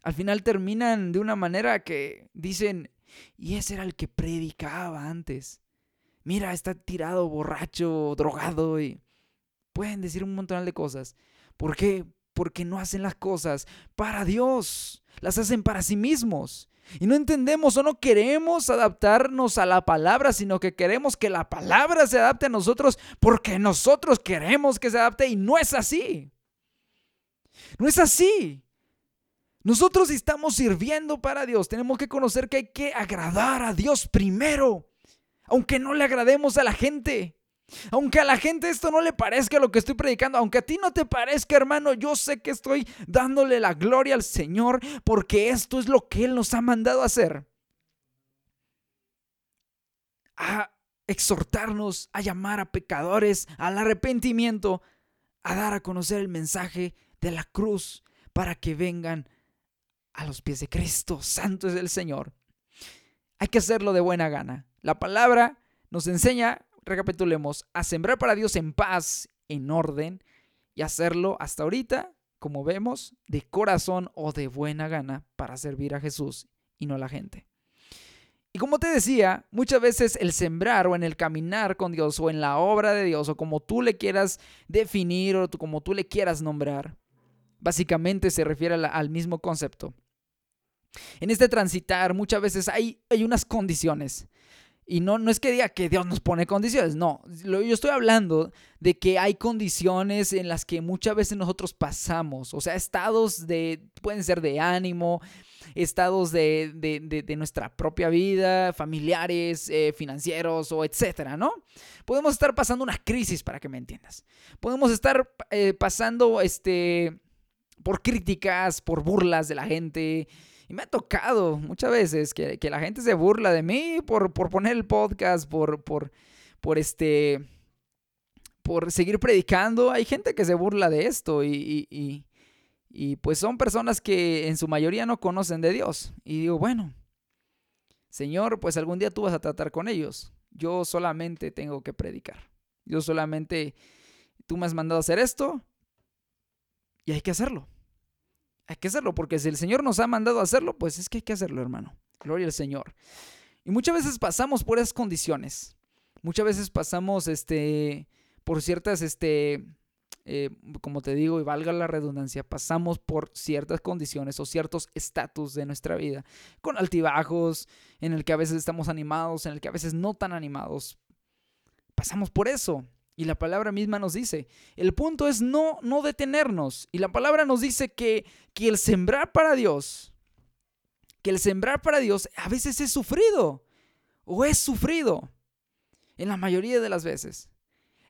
Al final terminan de una manera que dicen, y ese era el que predicaba antes. Mira, está tirado, borracho, drogado y pueden decir un montón de cosas. ¿Por qué? Porque no hacen las cosas para Dios, las hacen para sí mismos. Y no entendemos o no queremos adaptarnos a la palabra, sino que queremos que la palabra se adapte a nosotros porque nosotros queremos que se adapte y no es así. No es así. Nosotros estamos sirviendo para Dios. Tenemos que conocer que hay que agradar a Dios primero. Aunque no le agrademos a la gente. Aunque a la gente esto no le parezca lo que estoy predicando, aunque a ti no te parezca, hermano, yo sé que estoy dándole la gloria al Señor porque esto es lo que Él nos ha mandado a hacer. A exhortarnos, a llamar a pecadores al arrepentimiento, a dar a conocer el mensaje de la cruz para que vengan a los pies de Cristo. Santo es el Señor. Hay que hacerlo de buena gana. La palabra nos enseña, recapitulemos, a sembrar para Dios en paz, en orden, y hacerlo hasta ahorita, como vemos, de corazón o de buena gana para servir a Jesús y no a la gente. Y como te decía, muchas veces el sembrar o en el caminar con Dios o en la obra de Dios o como tú le quieras definir o como tú le quieras nombrar, básicamente se refiere al mismo concepto. En este transitar muchas veces hay, hay unas condiciones. Y no, no es que diga que Dios nos pone condiciones, no. Yo estoy hablando de que hay condiciones en las que muchas veces nosotros pasamos. O sea, estados de, pueden ser de ánimo, estados de, de, nuestra propia vida, familiares, eh, financieros o etcétera, ¿no? Podemos estar pasando una crisis, para que me entiendas. Podemos estar eh, pasando este, por críticas, por burlas de la gente Y me ha tocado muchas veces que, la gente se burla de mí por, por poner el podcast, por, por, por este, por seguir predicando. Hay gente que se burla de esto y, y, y pues son personas que en su mayoría no conocen de Dios. Y digo, bueno, Señor, pues algún día tú vas a tratar con ellos. Yo solamente tengo que predicar. Yo solamente, tú me has mandado a hacer esto y hay que hacerlo. Hay que hacerlo, porque si el Señor nos ha mandado a hacerlo, pues es que hay que hacerlo, hermano. Gloria al Señor. Y muchas veces pasamos por esas condiciones. Muchas veces pasamos este, por ciertas este, eh, como te digo, y valga la redundancia, pasamos por ciertas condiciones o ciertos estatus de nuestra vida, con altibajos, en el que a veces estamos animados, en el que a veces no tan animados. Pasamos por eso. Y la palabra misma nos dice, el punto es no, no detenernos. Y la palabra nos dice que, que el sembrar para Dios, que el sembrar para Dios a veces es sufrido o es sufrido, en la mayoría de las veces.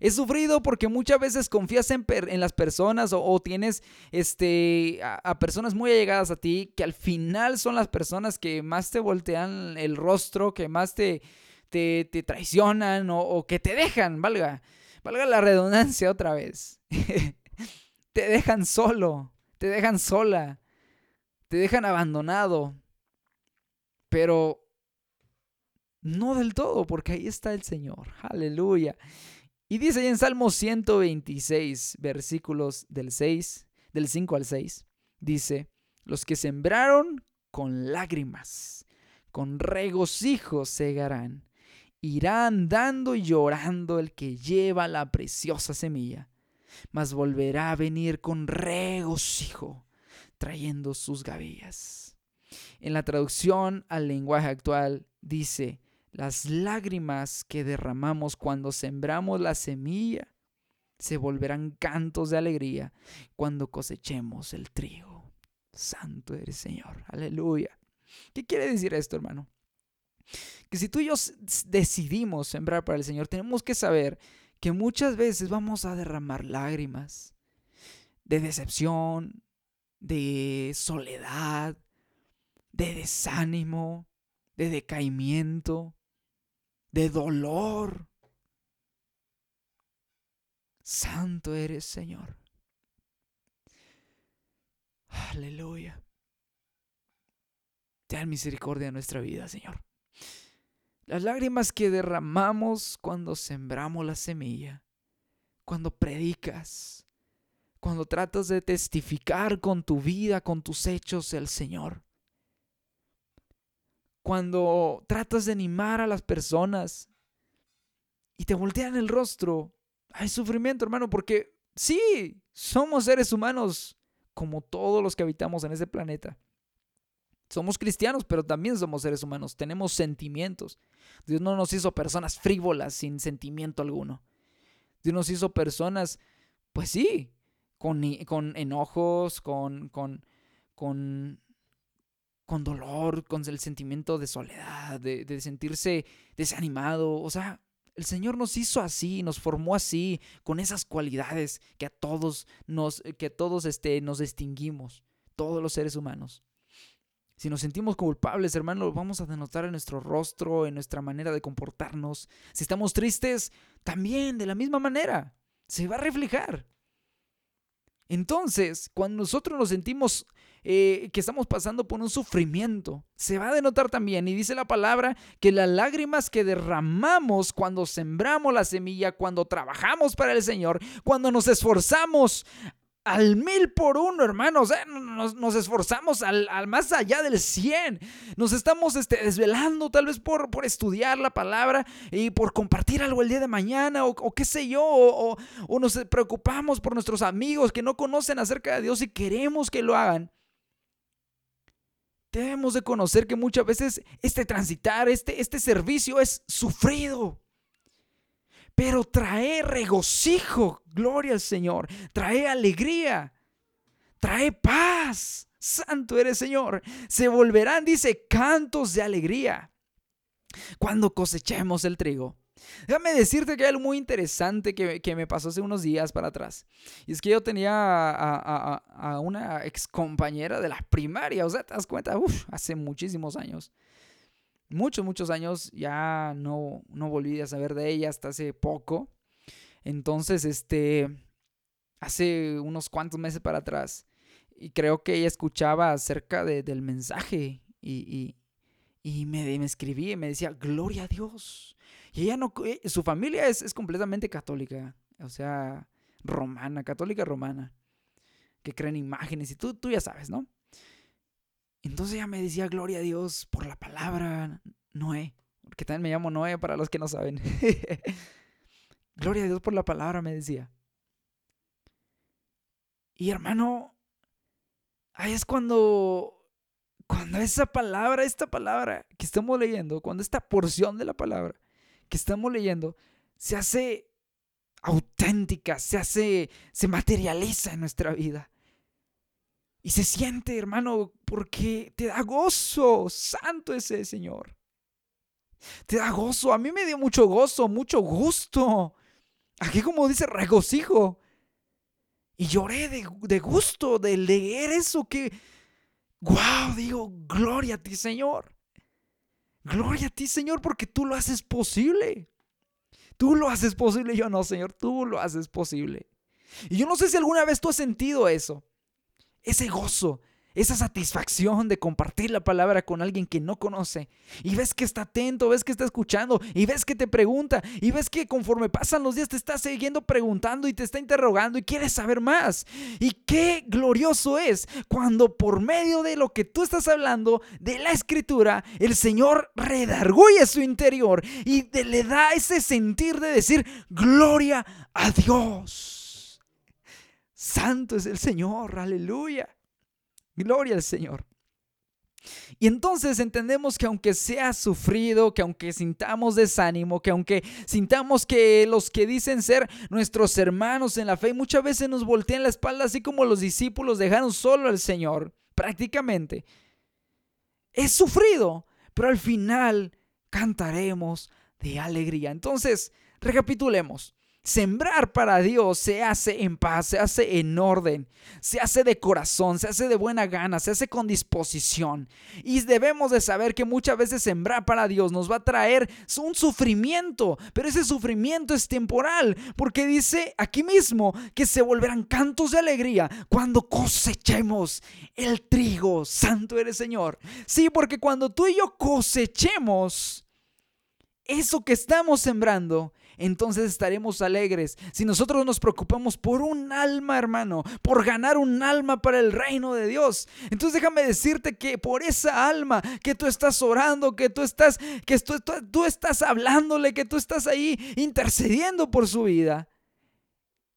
Es sufrido porque muchas veces confías en, en las personas o, tienes este, a, personas muy allegadas a ti que al final son las personas que más te voltean el rostro, que más te, te, traicionan o, que te dejan, valga, valga la redundancia otra vez. te dejan solo, te dejan sola, te dejan abandonado. Pero no del todo, porque ahí está el Señor. Aleluya. Y dice en Salmo 126, versículos del 6, del 5 al 6, dice, los que sembraron con lágrimas, con regocijo segarán. Irá andando y llorando el que lleva la preciosa semilla, mas volverá a venir con regocijo, trayendo sus gavillas. En la traducción al lenguaje actual dice, las lágrimas que derramamos cuando sembramos la semilla se volverán cantos de alegría cuando cosechemos el trigo. Santo eres Señor. Aleluya. ¿Qué quiere decir esto, hermano? Que si tú y yo decidimos sembrar para el Señor, tenemos que saber que muchas veces vamos a derramar lágrimas de decepción, de soledad, de desánimo, de decaimiento, de dolor. Santo eres, Señor. Aleluya. Ten misericordia en nuestra vida, Señor. Las lágrimas que derramamos cuando sembramos la semilla, cuando predicas, cuando tratas de testificar con tu vida, con tus hechos el Señor cuando tratas de animar a las personas y te voltean el rostro, hay sufrimiento, hermano, porque sí, somos seres humanos como todos los que habitamos en este planeta. Somos cristianos, pero también somos seres humanos, tenemos sentimientos. Dios no nos hizo personas frívolas sin sentimiento alguno. Dios nos hizo personas, pues sí, con, con enojos, con, con, con con dolor, con el sentimiento de soledad, de, sentirse desanimado. O sea, el Señor nos hizo así, nos formó así, con esas cualidades que a todos nos, que todos este, nos distinguimos, todos los seres humanos. Si nos sentimos culpables, hermano, lo vamos a denotar en nuestro rostro, en nuestra manera de comportarnos. Si estamos tristes, también de la misma manera. Se va a reflejar. Entonces, cuando nosotros nos sentimos eh, que estamos pasando por un sufrimiento, se va a denotar también, y dice la palabra, que las lágrimas que derramamos cuando sembramos la semilla, cuando trabajamos para el Señor, cuando nos esforzamos al mil por uno, hermanos. Nos, esforzamos al, más allá del cien. Nos estamos este, desvelando tal vez por, estudiar la palabra y por compartir algo el día de mañana o, qué sé yo. O, o, nos preocupamos por nuestros amigos que no conocen acerca de Dios y queremos que lo hagan. Debemos de conocer que muchas veces este transitar, este, este servicio es sufrido pero trae regocijo, gloria al Señor, trae alegría, trae paz. Santo eres Señor. Se volverán, dice, cantos de alegría cuando cosechemos el trigo. Déjame decirte que hay algo muy interesante que, me pasó hace unos días para atrás. Y es que yo tenía a, una ex compañera de la primaria, o sea, te das cuenta, Uf, hace muchísimos años. Muchos, muchos años ya no, no volví a saber de ella hasta hace poco. Entonces, este, hace unos cuantos meses para atrás, y creo que ella escuchaba acerca del mensaje y, y, me, me escribía y me decía, gloria a Dios. Y ella no, eh, su familia es, es completamente católica, o sea, romana, católica romana, que creen imágenes y tú, tú ya sabes, ¿no? Entonces ella me decía, gloria a Dios por la palabra Noé, porque también me llamo Noé para los que no saben. gloria a Dios por la palabra, me decía. Y hermano, ahí es cuando, cuando esa palabra, esta palabra que estamos leyendo, cuando esta porción de la palabra que estamos leyendo se hace auténtica, se hace, se materializa en nuestra vida. Y se siente, hermano, porque te da gozo. Santo ese Señor. Te da gozo. A mí me dio mucho gozo, mucho gusto. Aquí como dice regocijo. Y lloré de, de gusto de leer eso que, wow, digo, gloria a ti Señor. Gloria a ti Señor porque tú lo haces posible. Tú lo haces posible, yo no Señor, tú lo haces posible. Y yo no sé si alguna vez tú has sentido eso, ese gozo, esa satisfacción de compartir la palabra con alguien que no conoce y ves que está atento, ves que está escuchando y ves que te pregunta y ves que conforme pasan los días te está siguiendo preguntando y te está interrogando y quieres saber más. Y qué glorioso es cuando por medio de lo que tú estás hablando de la escritura, el Señor redarguye su interior y le da ese sentir de decir gloria a Dios. Santo es el Señor, aleluya. Gloria al Señor. Y entonces entendemos que aunque sea sufrido, que aunque sintamos desánimo, que aunque sintamos que los que dicen ser nuestros hermanos en la fe muchas veces nos voltean la espalda, así como los discípulos dejaron solo al Señor, prácticamente. Es sufrido, pero al final cantaremos de alegría. Entonces, recapitulemos. Sembrar para Dios se hace en paz, se hace en orden, se hace de corazón, se hace de buena gana, se hace con disposición. Y debemos de saber que muchas veces sembrar para Dios nos va a traer un sufrimiento, pero ese sufrimiento es temporal, porque dice aquí mismo que se volverán cantos de alegría cuando cosechemos el trigo. Santo eres Señor. Sí, porque cuando tú y yo cosechemos eso que estamos sembrando, entonces estaremos alegres. Si nosotros nos preocupamos por un alma, hermano, por ganar un alma para el reino de Dios, entonces déjame decirte que por esa alma que tú estás orando, que tú estás, que tú, tú estás hablándole, que tú estás ahí intercediendo por su vida.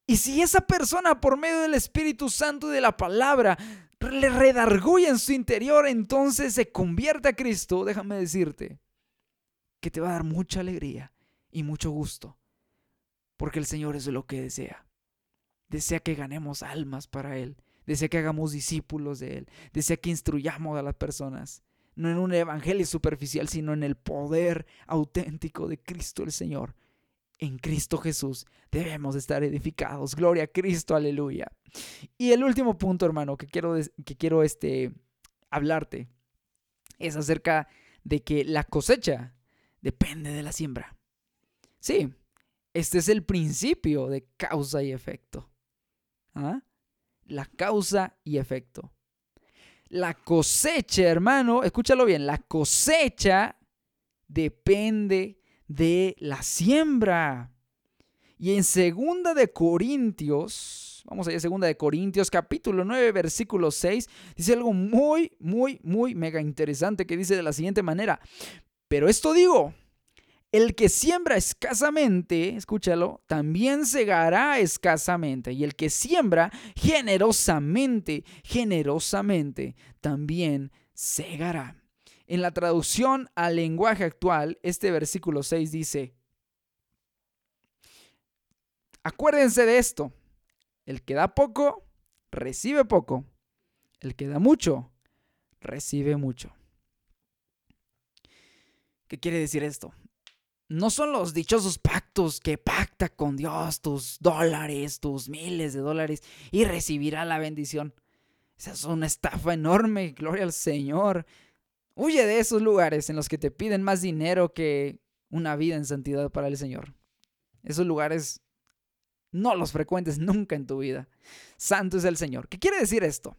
Y si esa persona por medio del Espíritu Santo y de la palabra le redarguye en su interior, entonces se convierte a Cristo, déjame decirte que te va a dar mucha alegría y mucho gusto, porque el Señor es lo que desea. Desea que ganemos almas para Él, desea que hagamos discípulos de Él, desea que instruyamos a las personas, no en un evangelio superficial, sino en el poder auténtico de Cristo el Señor. En Cristo Jesús debemos estar edificados. Gloria a Cristo, aleluya. Y el último punto, hermano, que quiero, que quiero este, hablarte es acerca de que la cosecha depende de la siembra. Sí, este es el principio de causa y efecto. ¿Ah? La causa y efecto. La cosecha, hermano, escúchalo bien, la cosecha depende de la siembra. Y en segunda de Corintios, vamos allá, segunda de Corintios, capítulo 9, versículo 6, dice algo muy, muy, muy mega interesante que dice de la siguiente manera. Pero esto digo, el que siembra escasamente, escúchalo, también segará escasamente. Y el que siembra generosamente, generosamente, también segará. En la traducción al lenguaje actual, este versículo 6 dice, acuérdense de esto, el que da poco, recibe poco. El que da mucho, recibe mucho. ¿Qué quiere decir esto? No son los dichosos pactos que pacta con Dios tus dólares, tus miles de dólares y recibirá la bendición. Esa es una estafa enorme, gloria al Señor. Huye de esos lugares en los que te piden más dinero que una vida en santidad para el Señor. Esos lugares no los frecuentes nunca en tu vida. Santo es el Señor. ¿Qué quiere decir esto?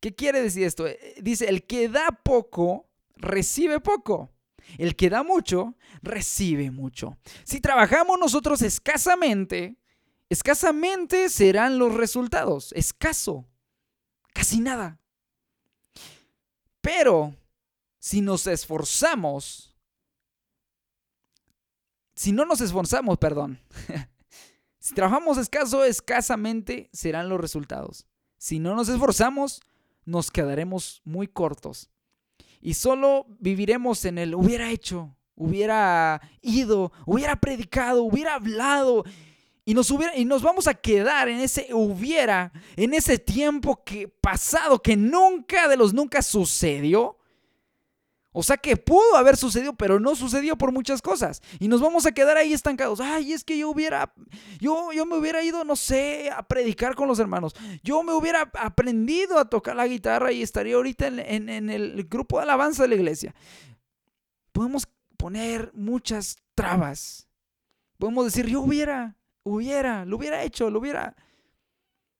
¿Qué quiere decir esto? Eh, dice, el que da poco, recibe poco. El que da mucho, recibe mucho. Si trabajamos nosotros escasamente, escasamente serán los resultados. Escaso. Casi nada. Pero si nos esforzamos, si no nos esforzamos, perdón, si trabajamos escaso, escasamente serán los resultados. Si no nos esforzamos, nos quedaremos muy cortos y solo viviremos en el hubiera hecho, hubiera ido, hubiera predicado, hubiera hablado. Y nos, hubiera, y nos vamos a quedar en ese hubiera, en ese tiempo que pasado, que nunca de los nunca sucedió. O sea que pudo haber sucedido, pero no sucedió por muchas cosas. Y nos vamos a quedar ahí estancados. Ay, es que yo hubiera, yo, yo me hubiera ido, no sé, a predicar con los hermanos. Yo me hubiera aprendido a tocar la guitarra y estaría ahorita en, en el grupo de alabanza de la iglesia. Podemos poner muchas trabas. Podemos decir, yo hubiera, hubiera, lo hubiera hecho, lo hubiera...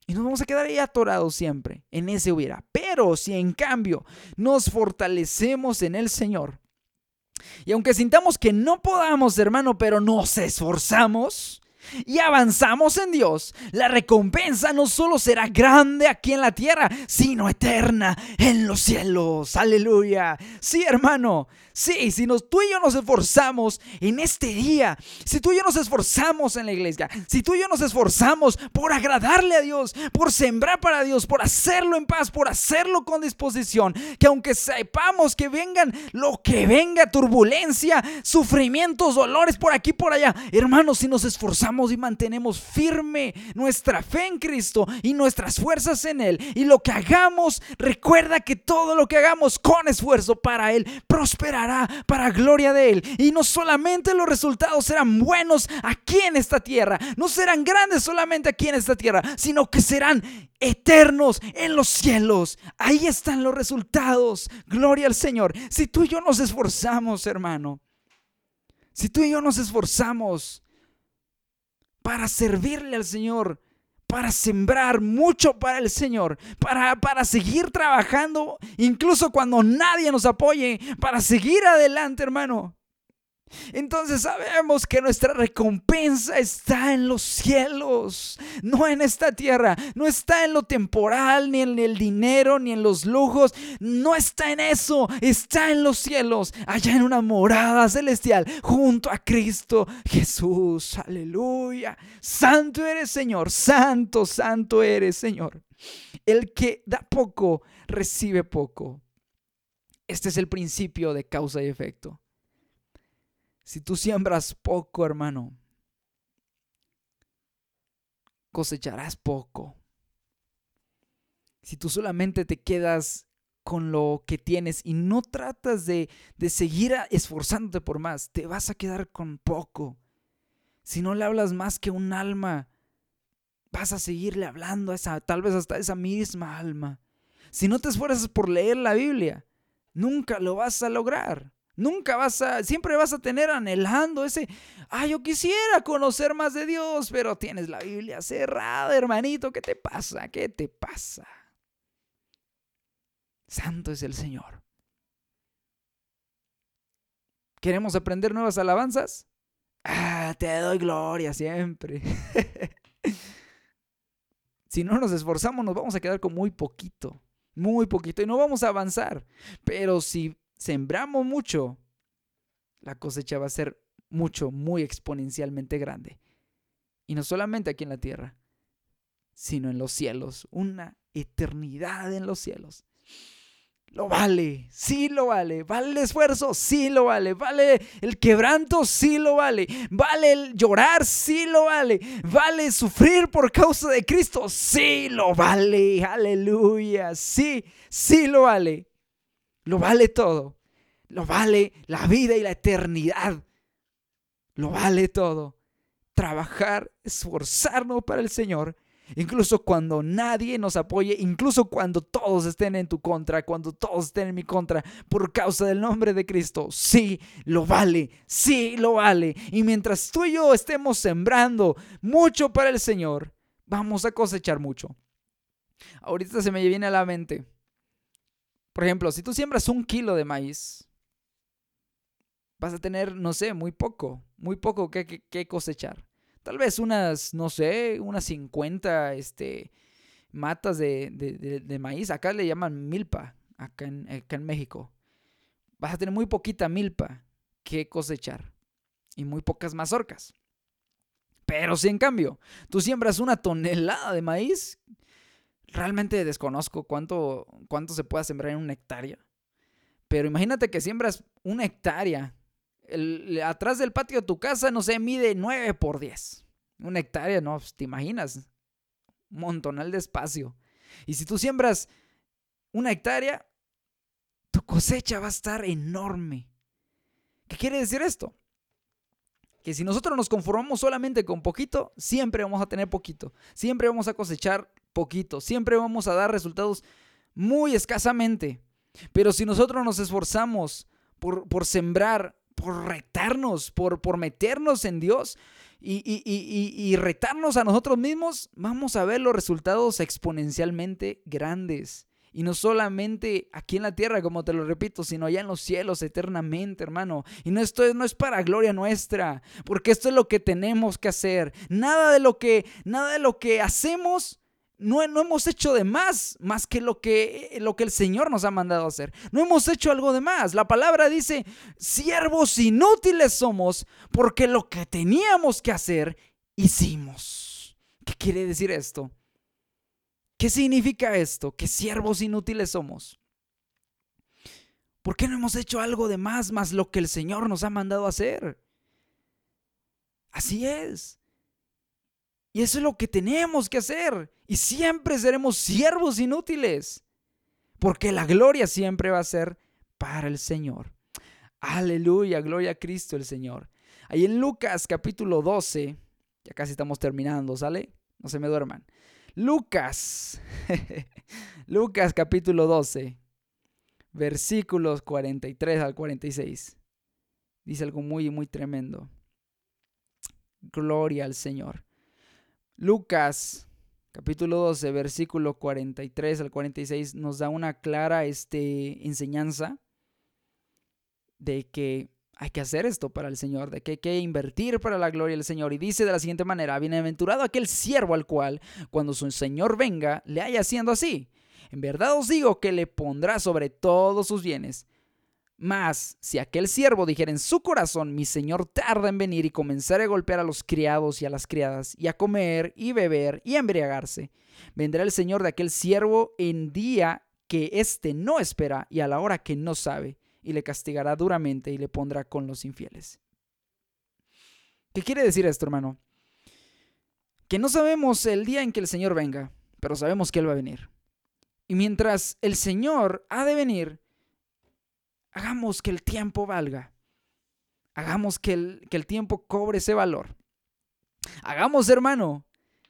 Y nos vamos a quedar ahí atorados siempre en ese hubiera. Pero si en cambio nos fortalecemos en el Señor, y aunque sintamos que no podamos, hermano, pero nos esforzamos, y avanzamos en Dios, la recompensa no solo será grande aquí en la tierra, sino eterna en los cielos. Aleluya. Sí, hermano. Sí, si nos, tú y yo nos esforzamos en este día, si tú y yo nos esforzamos en la iglesia, si tú y yo nos esforzamos por agradarle a Dios, por sembrar para Dios, por hacerlo en paz, por hacerlo con disposición, que aunque sepamos que vengan lo que venga, turbulencia, sufrimientos, dolores por aquí, por allá, hermanos, si nos esforzamos y mantenemos firme nuestra fe en Cristo y nuestras fuerzas en Él, y lo que hagamos, recuerda que todo lo que hagamos con esfuerzo para Él prosperará para gloria de Él. Y no solamente los resultados serán buenos aquí en esta tierra, no serán grandes solamente aquí en esta tierra, sino que serán eternos en los cielos. Ahí están los resultados. Gloria al Señor. Si tú y yo nos esforzamos, hermano, si tú y yo nos esforzamos para servirle al Señor, para sembrar mucho para el Señor, para, para seguir trabajando, incluso cuando nadie nos apoye, para seguir adelante, hermano. Entonces sabemos que nuestra recompensa está en los cielos, no en esta tierra, no está en lo temporal, ni en el dinero, ni en los lujos, no está en eso, está en los cielos, allá en una morada celestial, junto a Cristo Jesús, aleluya. Santo eres Señor, santo, santo eres Señor. El que da poco, recibe poco. Este es el principio de causa y efecto. Si tú siembras poco, hermano, cosecharás poco. Si tú solamente te quedas con lo que tienes y no tratas de, de seguir esforzándote por más, te vas a quedar con poco. Si no le hablas más que un alma, vas a seguirle hablando a esa, tal vez hasta esa misma alma. Si no te esfuerzas por leer la Biblia, nunca lo vas a lograr. Nunca vas a, siempre vas a tener anhelando ese, ah, yo quisiera conocer más de Dios, pero tienes la Biblia cerrada, hermanito, ¿qué te pasa? ¿Qué te pasa? Santo es el Señor. ¿Queremos aprender nuevas alabanzas? Ah, te doy gloria siempre. si no nos esforzamos, nos vamos a quedar con muy poquito, muy poquito, y no vamos a avanzar. Pero si sembramos mucho, la cosecha va a ser mucho, muy exponencialmente grande. Y no solamente aquí en la tierra, sino en los cielos, una eternidad en los cielos. Lo vale, sí lo vale. Vale el esfuerzo, sí lo vale. Vale el quebranto, sí lo vale. Vale el llorar, sí lo vale. Vale sufrir por causa de Cristo, sí lo vale. Aleluya, sí, sí lo vale. Lo vale todo. Lo vale la vida y la eternidad lo vale todo. Trabajar, esforzarnos para el Señor Incluso cuando nadie nos apoye, incluso cuando todos estén en tu contra, cuando todos estén en mi contra, por causa del nombre de Cristo, sí, lo vale, sí, lo vale. Y mientras tú y yo estemos sembrando mucho para el Señor, vamos a cosechar mucho. Ahorita se me viene a la mente, por ejemplo, si tú siembras un kilo de maíz, vas a tener, no sé, muy poco, muy poco que, cosechar tal vez unas, no sé, unas 50 este, matas de, maíz. Acá le llaman milpa, acá en, acá en México. Vas a tener muy poquita milpa que cosechar y muy pocas mazorcas. Pero si en cambio tú siembras una tonelada de maíz, realmente desconozco cuánto, cuánto se pueda sembrar en una hectárea. Pero imagínate que siembras una hectárea el, atrás del patio de tu casa, no sé, mide 9 por 10. Una hectárea, no, pues, te imaginas. Un montonal de espacio. Y si tú siembras una hectárea, tu cosecha va a estar enorme. ¿Qué quiere decir esto? Que si nosotros nos conformamos solamente con poquito, siempre vamos a tener poquito. Siempre vamos a cosechar poquito. Siempre vamos a dar resultados muy escasamente. Pero si nosotros nos esforzamos por, por sembrar por retarnos, por, por meternos en Dios y, y, retarnos a nosotros mismos, vamos a ver los resultados exponencialmente grandes. Y no solamente aquí en la tierra, como te lo repito, sino allá en los cielos eternamente, hermano. Y no, esto no es para gloria nuestra, porque esto es lo que tenemos que hacer. Nada de lo que, nada de lo que hacemos no, hemos hecho de más, más que lo, que lo que el Señor nos ha mandado hacer. No hemos hecho algo de más. La palabra dice, siervos inútiles somos porque lo que teníamos que hacer, hicimos. ¿Qué quiere decir esto? ¿Qué significa esto? Que siervos inútiles somos. ¿Por qué no hemos hecho algo de más, más lo que el Señor nos ha mandado hacer? Así es. Y eso es lo que tenemos que hacer. Y siempre seremos siervos inútiles. Porque la gloria siempre va a ser para el Señor. Aleluya, gloria a Cristo el Señor. Ahí en Lucas capítulo 12, ya casi estamos terminando, ¿sale? No se me duerman. Lucas, Lucas capítulo 12, versículos 43 al 46. Dice algo muy, muy tremendo. Gloria al Señor. Lucas capítulo 12, versículo 43 al 46 nos da una clara este, enseñanza de que hay que hacer esto para el Señor, de que hay que invertir para la gloria del Señor. Y dice de la siguiente manera, bienaventurado aquel siervo al cual, cuando su Señor venga, le haya haciendo así. En verdad os digo que le pondrá sobre todos sus bienes. Mas, si aquel siervo dijera en su corazón, mi señor tarda en venir y comenzar a golpear a los criados y a las criadas, y a comer y beber y embriagarse, vendrá el señor de aquel siervo en día que éste no espera y a la hora que no sabe, y le castigará duramente y le pondrá con los infieles. ¿Qué quiere decir esto, hermano? Que no sabemos el día en que el Señor venga, pero sabemos que Él va a venir. Y mientras el Señor ha de venir, Hagamos que el tiempo valga. Hagamos que el, que el tiempo cobre ese valor. Hagamos, hermano,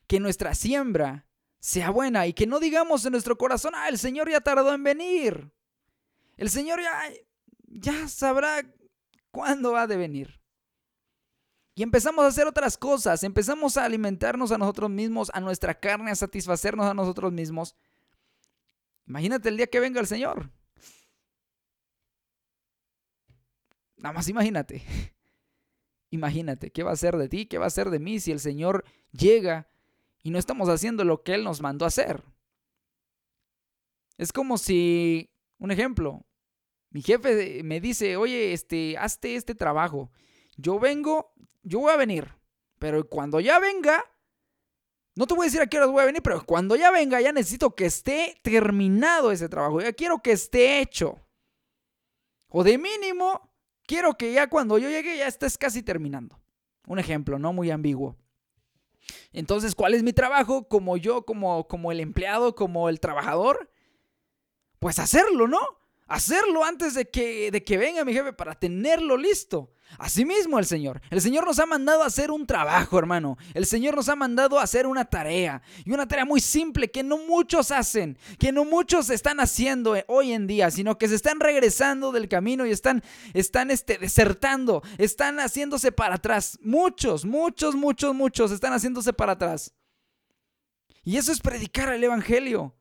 que nuestra siembra sea buena y que no digamos en nuestro corazón, ah, el Señor ya tardó en venir. El Señor ya, ya sabrá cuándo ha de venir. Y empezamos a hacer otras cosas, empezamos a alimentarnos a nosotros mismos, a nuestra carne, a satisfacernos a nosotros mismos. Imagínate el día que venga el Señor. Nada más imagínate. Imagínate, ¿qué va a ser de ti? ¿Qué va a ser de mí si el Señor llega y no estamos haciendo lo que Él nos mandó a hacer? Es como si, un ejemplo, mi jefe me dice, oye, este, hazte este trabajo. Yo vengo, yo voy a venir, pero cuando ya venga, no te voy a decir a qué hora voy a venir, pero cuando ya venga, ya necesito que esté terminado ese trabajo. Ya quiero que esté hecho. O de mínimo, quiero que ya cuando yo llegue ya estés casi terminando. Un ejemplo, no muy ambiguo. Entonces, ¿cuál es mi trabajo como yo, como, como el empleado, como el trabajador? Pues hacerlo, ¿no? Hacerlo antes de que, de que venga mi jefe para tenerlo listo. Asimismo el Señor. El Señor nos ha mandado a hacer un trabajo, hermano. El Señor nos ha mandado a hacer una tarea. Y una tarea muy simple que no muchos hacen, que no muchos están haciendo hoy en día, sino que se están regresando del camino y están, están este, desertando, están haciéndose para atrás. Muchos, muchos, muchos, muchos están haciéndose para atrás. Y eso es predicar el Evangelio.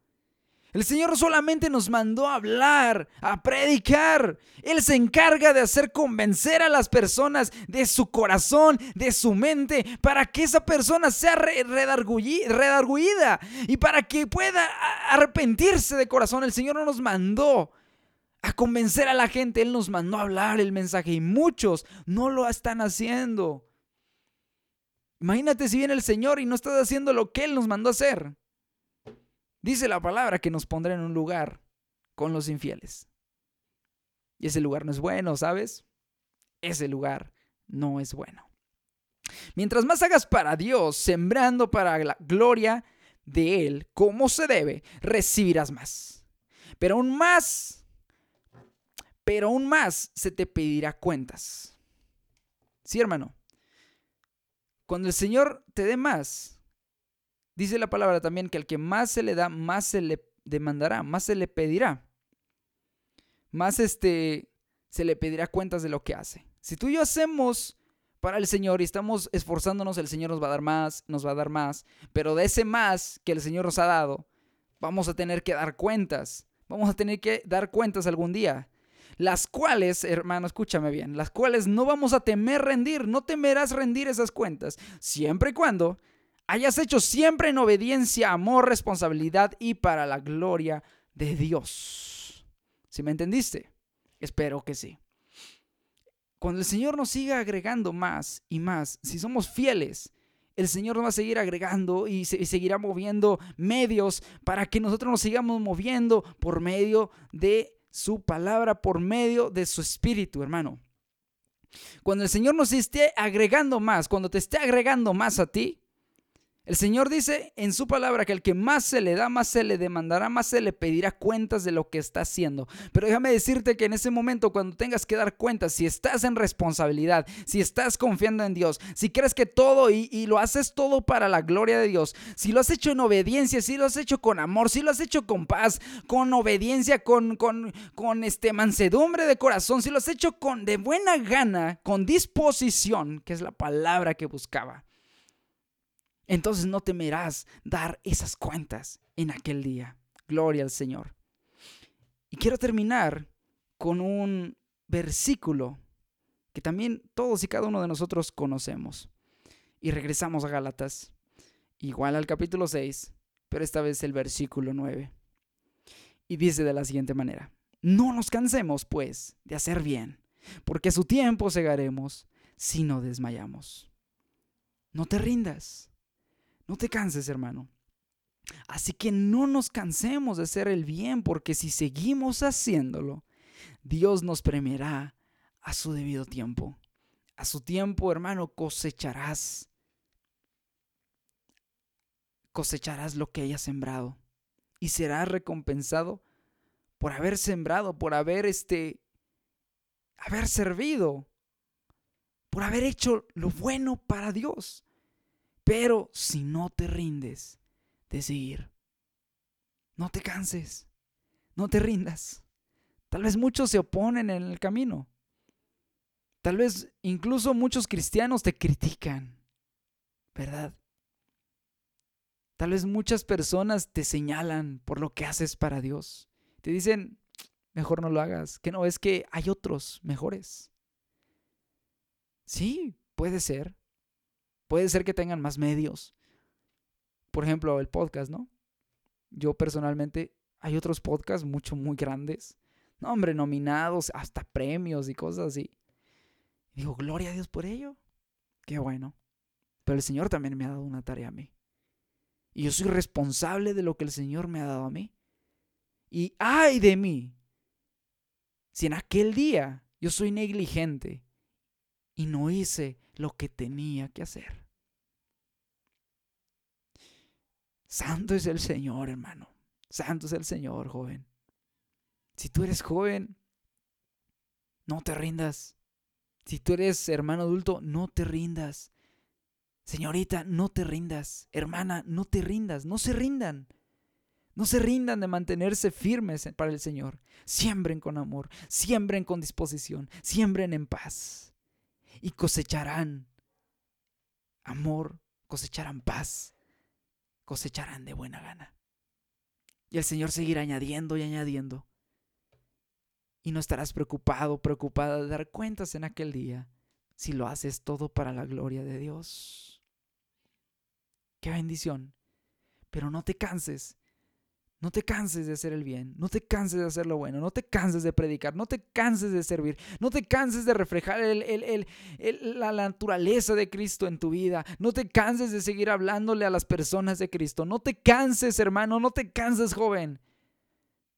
El Señor solamente nos mandó a hablar, a predicar. Él se encarga de hacer convencer a las personas de su corazón, de su mente, para que esa persona sea redarguida y para que pueda arrepentirse de corazón. El Señor no nos mandó a convencer a la gente, Él nos mandó a hablar el mensaje y muchos no lo están haciendo. Imagínate si viene el Señor y no estás haciendo lo que Él nos mandó a hacer. Dice la palabra que nos pondrá en un lugar con los infieles. Y ese lugar no es bueno, ¿sabes? Ese lugar no es bueno. Mientras más hagas para Dios, sembrando para la gloria de Él, como se debe, recibirás más. Pero aún más, pero aún más se te pedirá cuentas. Sí, hermano. Cuando el Señor te dé más, Dice la palabra también que al que más se le da, más se le demandará, más se le pedirá. Más este se le pedirá cuentas de lo que hace. Si tú y yo hacemos para el Señor y estamos esforzándonos, el Señor nos va a dar más, nos va a dar más, pero de ese más que el Señor nos ha dado, vamos a tener que dar cuentas. Vamos a tener que dar cuentas algún día. Las cuales, hermano, escúchame bien, las cuales no vamos a temer rendir, no temerás rendir esas cuentas, siempre y cuando hayas hecho siempre en obediencia, amor, responsabilidad y para la gloria de Dios. ¿Sí me entendiste? Espero que sí. Cuando el Señor nos siga agregando más y más, si somos fieles, el Señor nos va a seguir agregando y, y, seguirá moviendo medios para que nosotros nos sigamos moviendo por medio de su palabra, por medio de su espíritu, hermano. Cuando el Señor nos esté agregando más, cuando te esté agregando más a ti, el Señor dice en su palabra que el que más se le da, más se le demandará, más se le pedirá cuentas de lo que está haciendo. Pero déjame decirte que en ese momento, cuando tengas que dar cuentas, si estás en responsabilidad, si estás confiando en Dios, si crees que todo y, lo haces todo para la gloria de Dios, si lo has hecho en obediencia, si lo has hecho con amor, si lo has hecho con paz, con obediencia, con, con, con este mansedumbre de corazón, si lo has hecho con de buena gana, con disposición, que es la palabra que buscaba entonces no temerás dar esas cuentas en aquel día. Gloria al Señor. Y quiero terminar con un versículo que también todos y cada uno de nosotros conocemos. Y regresamos a Gálatas, igual al capítulo 6, pero esta vez el versículo 9. Y dice de la siguiente manera, no nos cansemos pues de hacer bien, porque a su tiempo segaremos si no desmayamos. No te rindas, no te canses, hermano. Así que no nos cansemos de hacer el bien, porque si seguimos haciéndolo, Dios nos premiará a su debido tiempo. A su tiempo, hermano, cosecharás. Cosecharás lo que hayas sembrado y serás recompensado por haber sembrado, por haber este haber servido, por haber hecho lo bueno para Dios. Pero si no te rindes de seguir, no te canses, no te rindas. Tal vez muchos se oponen en el camino. Tal vez incluso muchos cristianos te critican, ¿verdad? Tal vez muchas personas te señalan por lo que haces para Dios. Te dicen, mejor no lo hagas, que no es que hay otros mejores. Sí, puede ser. Puede ser que tengan más medios. Por ejemplo, el podcast, ¿no? Yo personalmente, hay otros podcasts mucho, muy grandes. No, hombre, nominados, hasta premios y cosas así. Digo, gloria a Dios por ello. Qué bueno. Pero el Señor también me ha dado una tarea a mí. Y yo soy responsable de lo que el Señor me ha dado a mí. Y ay de mí, si en aquel día yo soy negligente y no hice lo que tenía que hacer. Santo es el Señor, hermano. Santo es el Señor, joven. Si tú eres joven, no te rindas. Si tú eres hermano adulto, no te rindas. Señorita, no te rindas. Hermana, no te rindas. No se rindan. No se rindan de mantenerse firmes para el Señor. Siembren con amor, siembren con disposición, siembren en paz. Y cosecharán amor, cosecharán paz, cosecharán de buena gana. Y el Señor seguirá añadiendo y añadiendo. Y no estarás preocupado, preocupada de dar cuentas en aquel día si lo haces todo para la gloria de Dios. Qué bendición. Pero no te canses no te canses de hacer el bien, no te canses de hacer lo bueno, no te canses de predicar, no te canses de servir, no te canses de reflejar la naturaleza de Cristo en tu vida, no te canses de seguir hablándole a las personas de Cristo, no te canses hermano, no te canses joven.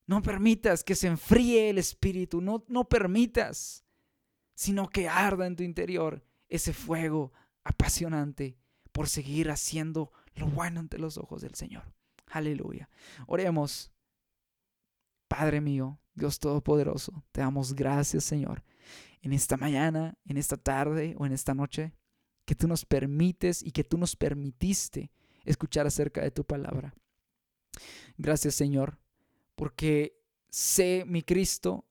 No permitas que se enfríe el espíritu, no, no permitas, sino que arda en tu interior ese fuego apasionante por seguir haciendo lo bueno ante los ojos del Señor. Aleluya. Oremos. Padre mío, Dios Todopoderoso, te damos gracias, Señor, en esta mañana, en esta tarde o en esta noche, que tú nos permites y que tú nos permitiste escuchar acerca de tu palabra. Gracias, Señor, porque sé, mi Cristo,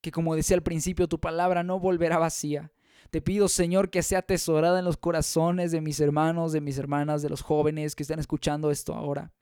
que como decía al principio, tu palabra no volverá vacía, te pido, Señor, que sea atesorada en los corazones de mis hermanos, de mis hermanas, de los jóvenes que están escuchando esto ahora.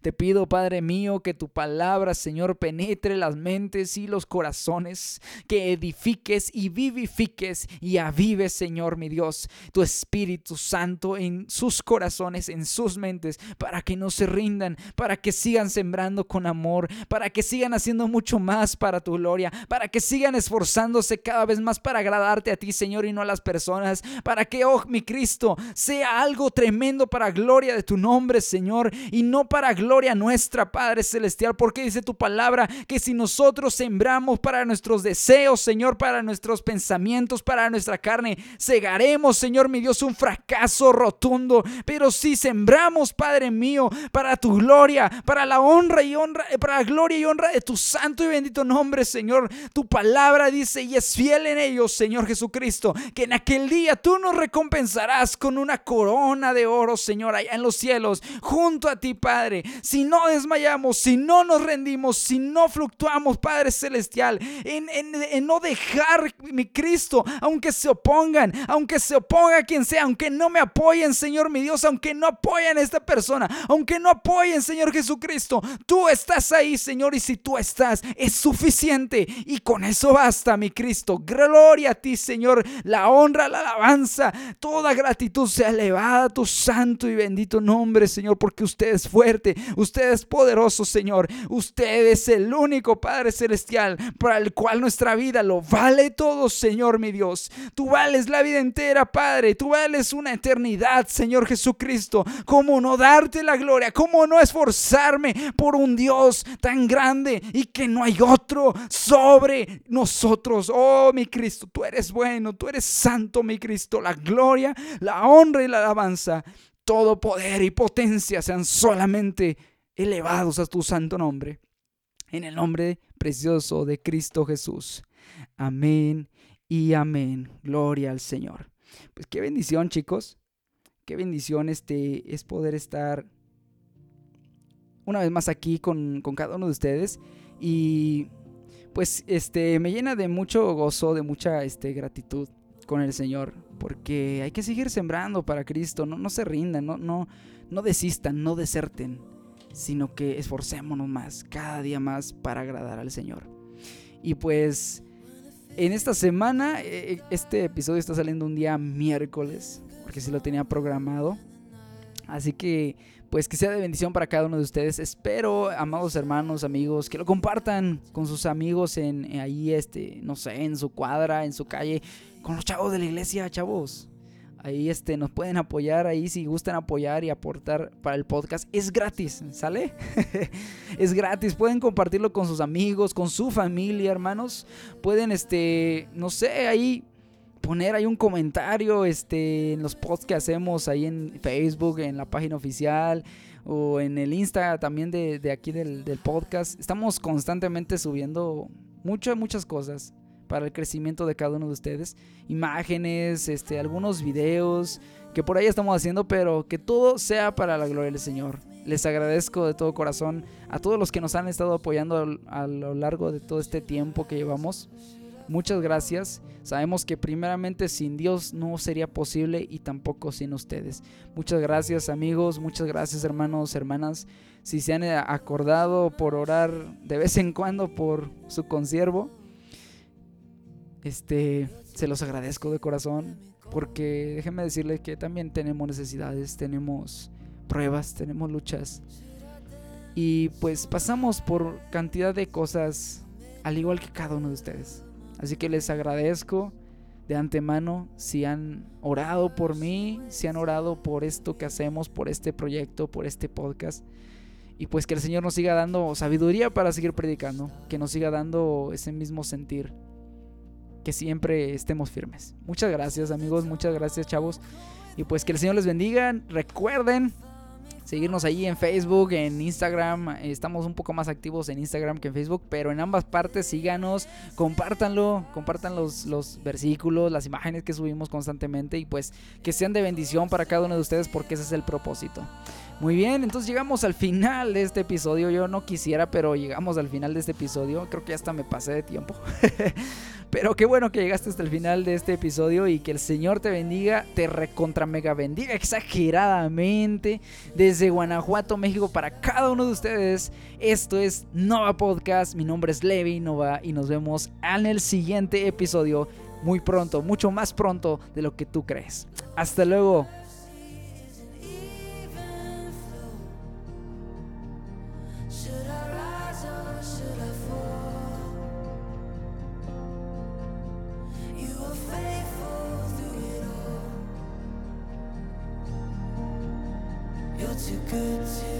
Te pido, Padre mío, que tu palabra, Señor, penetre las mentes y los corazones, que edifiques y vivifiques y avives, Señor, mi Dios, tu Espíritu Santo en sus corazones, en sus mentes, para que no se rindan, para que sigan sembrando con amor, para que sigan haciendo mucho más para tu gloria, para que sigan esforzándose cada vez más para agradarte a ti, Señor, y no a las personas, para que, oh, mi Cristo, sea algo tremendo para gloria de tu nombre, Señor, y no para gloria nuestra, Padre Celestial, porque dice tu palabra que si nosotros sembramos para nuestros deseos, Señor, para nuestros pensamientos, para nuestra carne, cegaremos, Señor, mi Dios, un fracaso rotundo. Pero si sembramos, Padre mío, para tu gloria, para la honra y honra, para la gloria y honra de tu santo y bendito nombre, Señor, tu palabra dice y es fiel en ellos, Señor Jesucristo, que en aquel día tú nos recompensarás con una corona de oro, Señor, allá en los cielos, junto a ti, Padre si no desmayamos, si no nos rendimos, si no fluctuamos, Padre Celestial, en, no dejar mi Cristo, aunque se opongan, aunque se oponga quien sea, aunque no me apoyen, Señor mi Dios, aunque no apoyen a esta persona, aunque no apoyen, Señor Jesucristo, tú estás ahí, Señor, y si tú estás, es suficiente y con eso basta, mi Cristo. Gloria a ti, Señor, la honra, la alabanza, toda gratitud sea elevada a tu santo y bendito nombre, Señor, porque usted es fuerte Usted es poderoso, Señor. Usted es el único Padre Celestial para el cual nuestra vida lo vale todo, Señor, mi Dios. Tú vales la vida entera, Padre. Tú vales una eternidad, Señor Jesucristo. ¿Cómo no darte la gloria? ¿Cómo no esforzarme por un Dios tan grande y que no hay otro sobre nosotros? Oh, mi Cristo, tú eres bueno, tú eres santo, mi Cristo. La gloria, la honra y la alabanza todo poder y potencia sean solamente elevados a tu santo nombre. En el nombre precioso de Cristo Jesús. Amén y amén. Gloria al Señor. Pues qué bendición, chicos. Qué bendición este es poder estar una vez más aquí con, con cada uno de ustedes. Y pues este me llena de mucho gozo, de mucha este, gratitud con el Señor, porque hay que seguir sembrando para Cristo, no, no se rindan, no, no, no desistan, no deserten, sino que esforcémonos más, cada día más para agradar al Señor. Y pues en esta semana, eh, este episodio está saliendo un día miércoles, porque si lo tenía programado. Así que, pues que sea de bendición para cada uno de ustedes. Espero, amados hermanos, amigos, que lo compartan con sus amigos en ahí, este, no sé, en su cuadra, en su calle con los chavos de la iglesia, chavos. Ahí este, nos pueden apoyar, ahí si gustan apoyar y aportar para el podcast. Es gratis, ¿sale? es gratis. Pueden compartirlo con sus amigos, con su familia, hermanos. Pueden, este, no sé, ahí poner ahí un comentario este, en los posts que hacemos ahí en Facebook, en la página oficial o en el Insta también de, de aquí del, del, podcast. Estamos constantemente subiendo muchas, muchas cosas para el crecimiento de cada uno de ustedes. Imágenes, este, algunos videos que por ahí estamos haciendo, pero que todo sea para la gloria del Señor. Les agradezco de todo corazón a todos los que nos han estado apoyando a lo largo de todo este tiempo que llevamos. Muchas gracias. Sabemos que primeramente sin Dios no sería posible y tampoco sin ustedes. Muchas gracias amigos, muchas gracias hermanos, hermanas. Si se han acordado por orar de vez en cuando por su consiervo, este, se los agradezco de corazón porque déjenme decirles que también tenemos necesidades, tenemos pruebas, tenemos luchas. Y pues pasamos por cantidad de cosas al igual que cada uno de ustedes. Así que les agradezco de antemano si han orado por mí, si han orado por esto que hacemos, por este proyecto, por este podcast. Y pues que el Señor nos siga dando sabiduría para seguir predicando, que nos siga dando ese mismo sentir, que siempre estemos firmes. Muchas gracias amigos, muchas gracias chavos. Y pues que el Señor les bendiga. Recuerden seguirnos ahí en Facebook, en Instagram. Estamos un poco más activos en Instagram que en Facebook, pero en ambas partes síganos, compártanlo, compartan los, los versículos, las imágenes que subimos constantemente y pues que sean de bendición para cada uno de ustedes porque ese es el propósito. Muy bien, entonces llegamos al final de este episodio. Yo no quisiera, pero llegamos al final de este episodio. Creo que hasta me pasé de tiempo. pero qué bueno que llegaste hasta el final de este episodio y que el Señor te bendiga, te recontra mega bendiga exageradamente desde Guanajuato, México para cada uno de ustedes. Esto es Nova Podcast. Mi nombre es Levi Nova y nos vemos en el siguiente episodio muy pronto, mucho más pronto de lo que tú crees. Hasta luego. to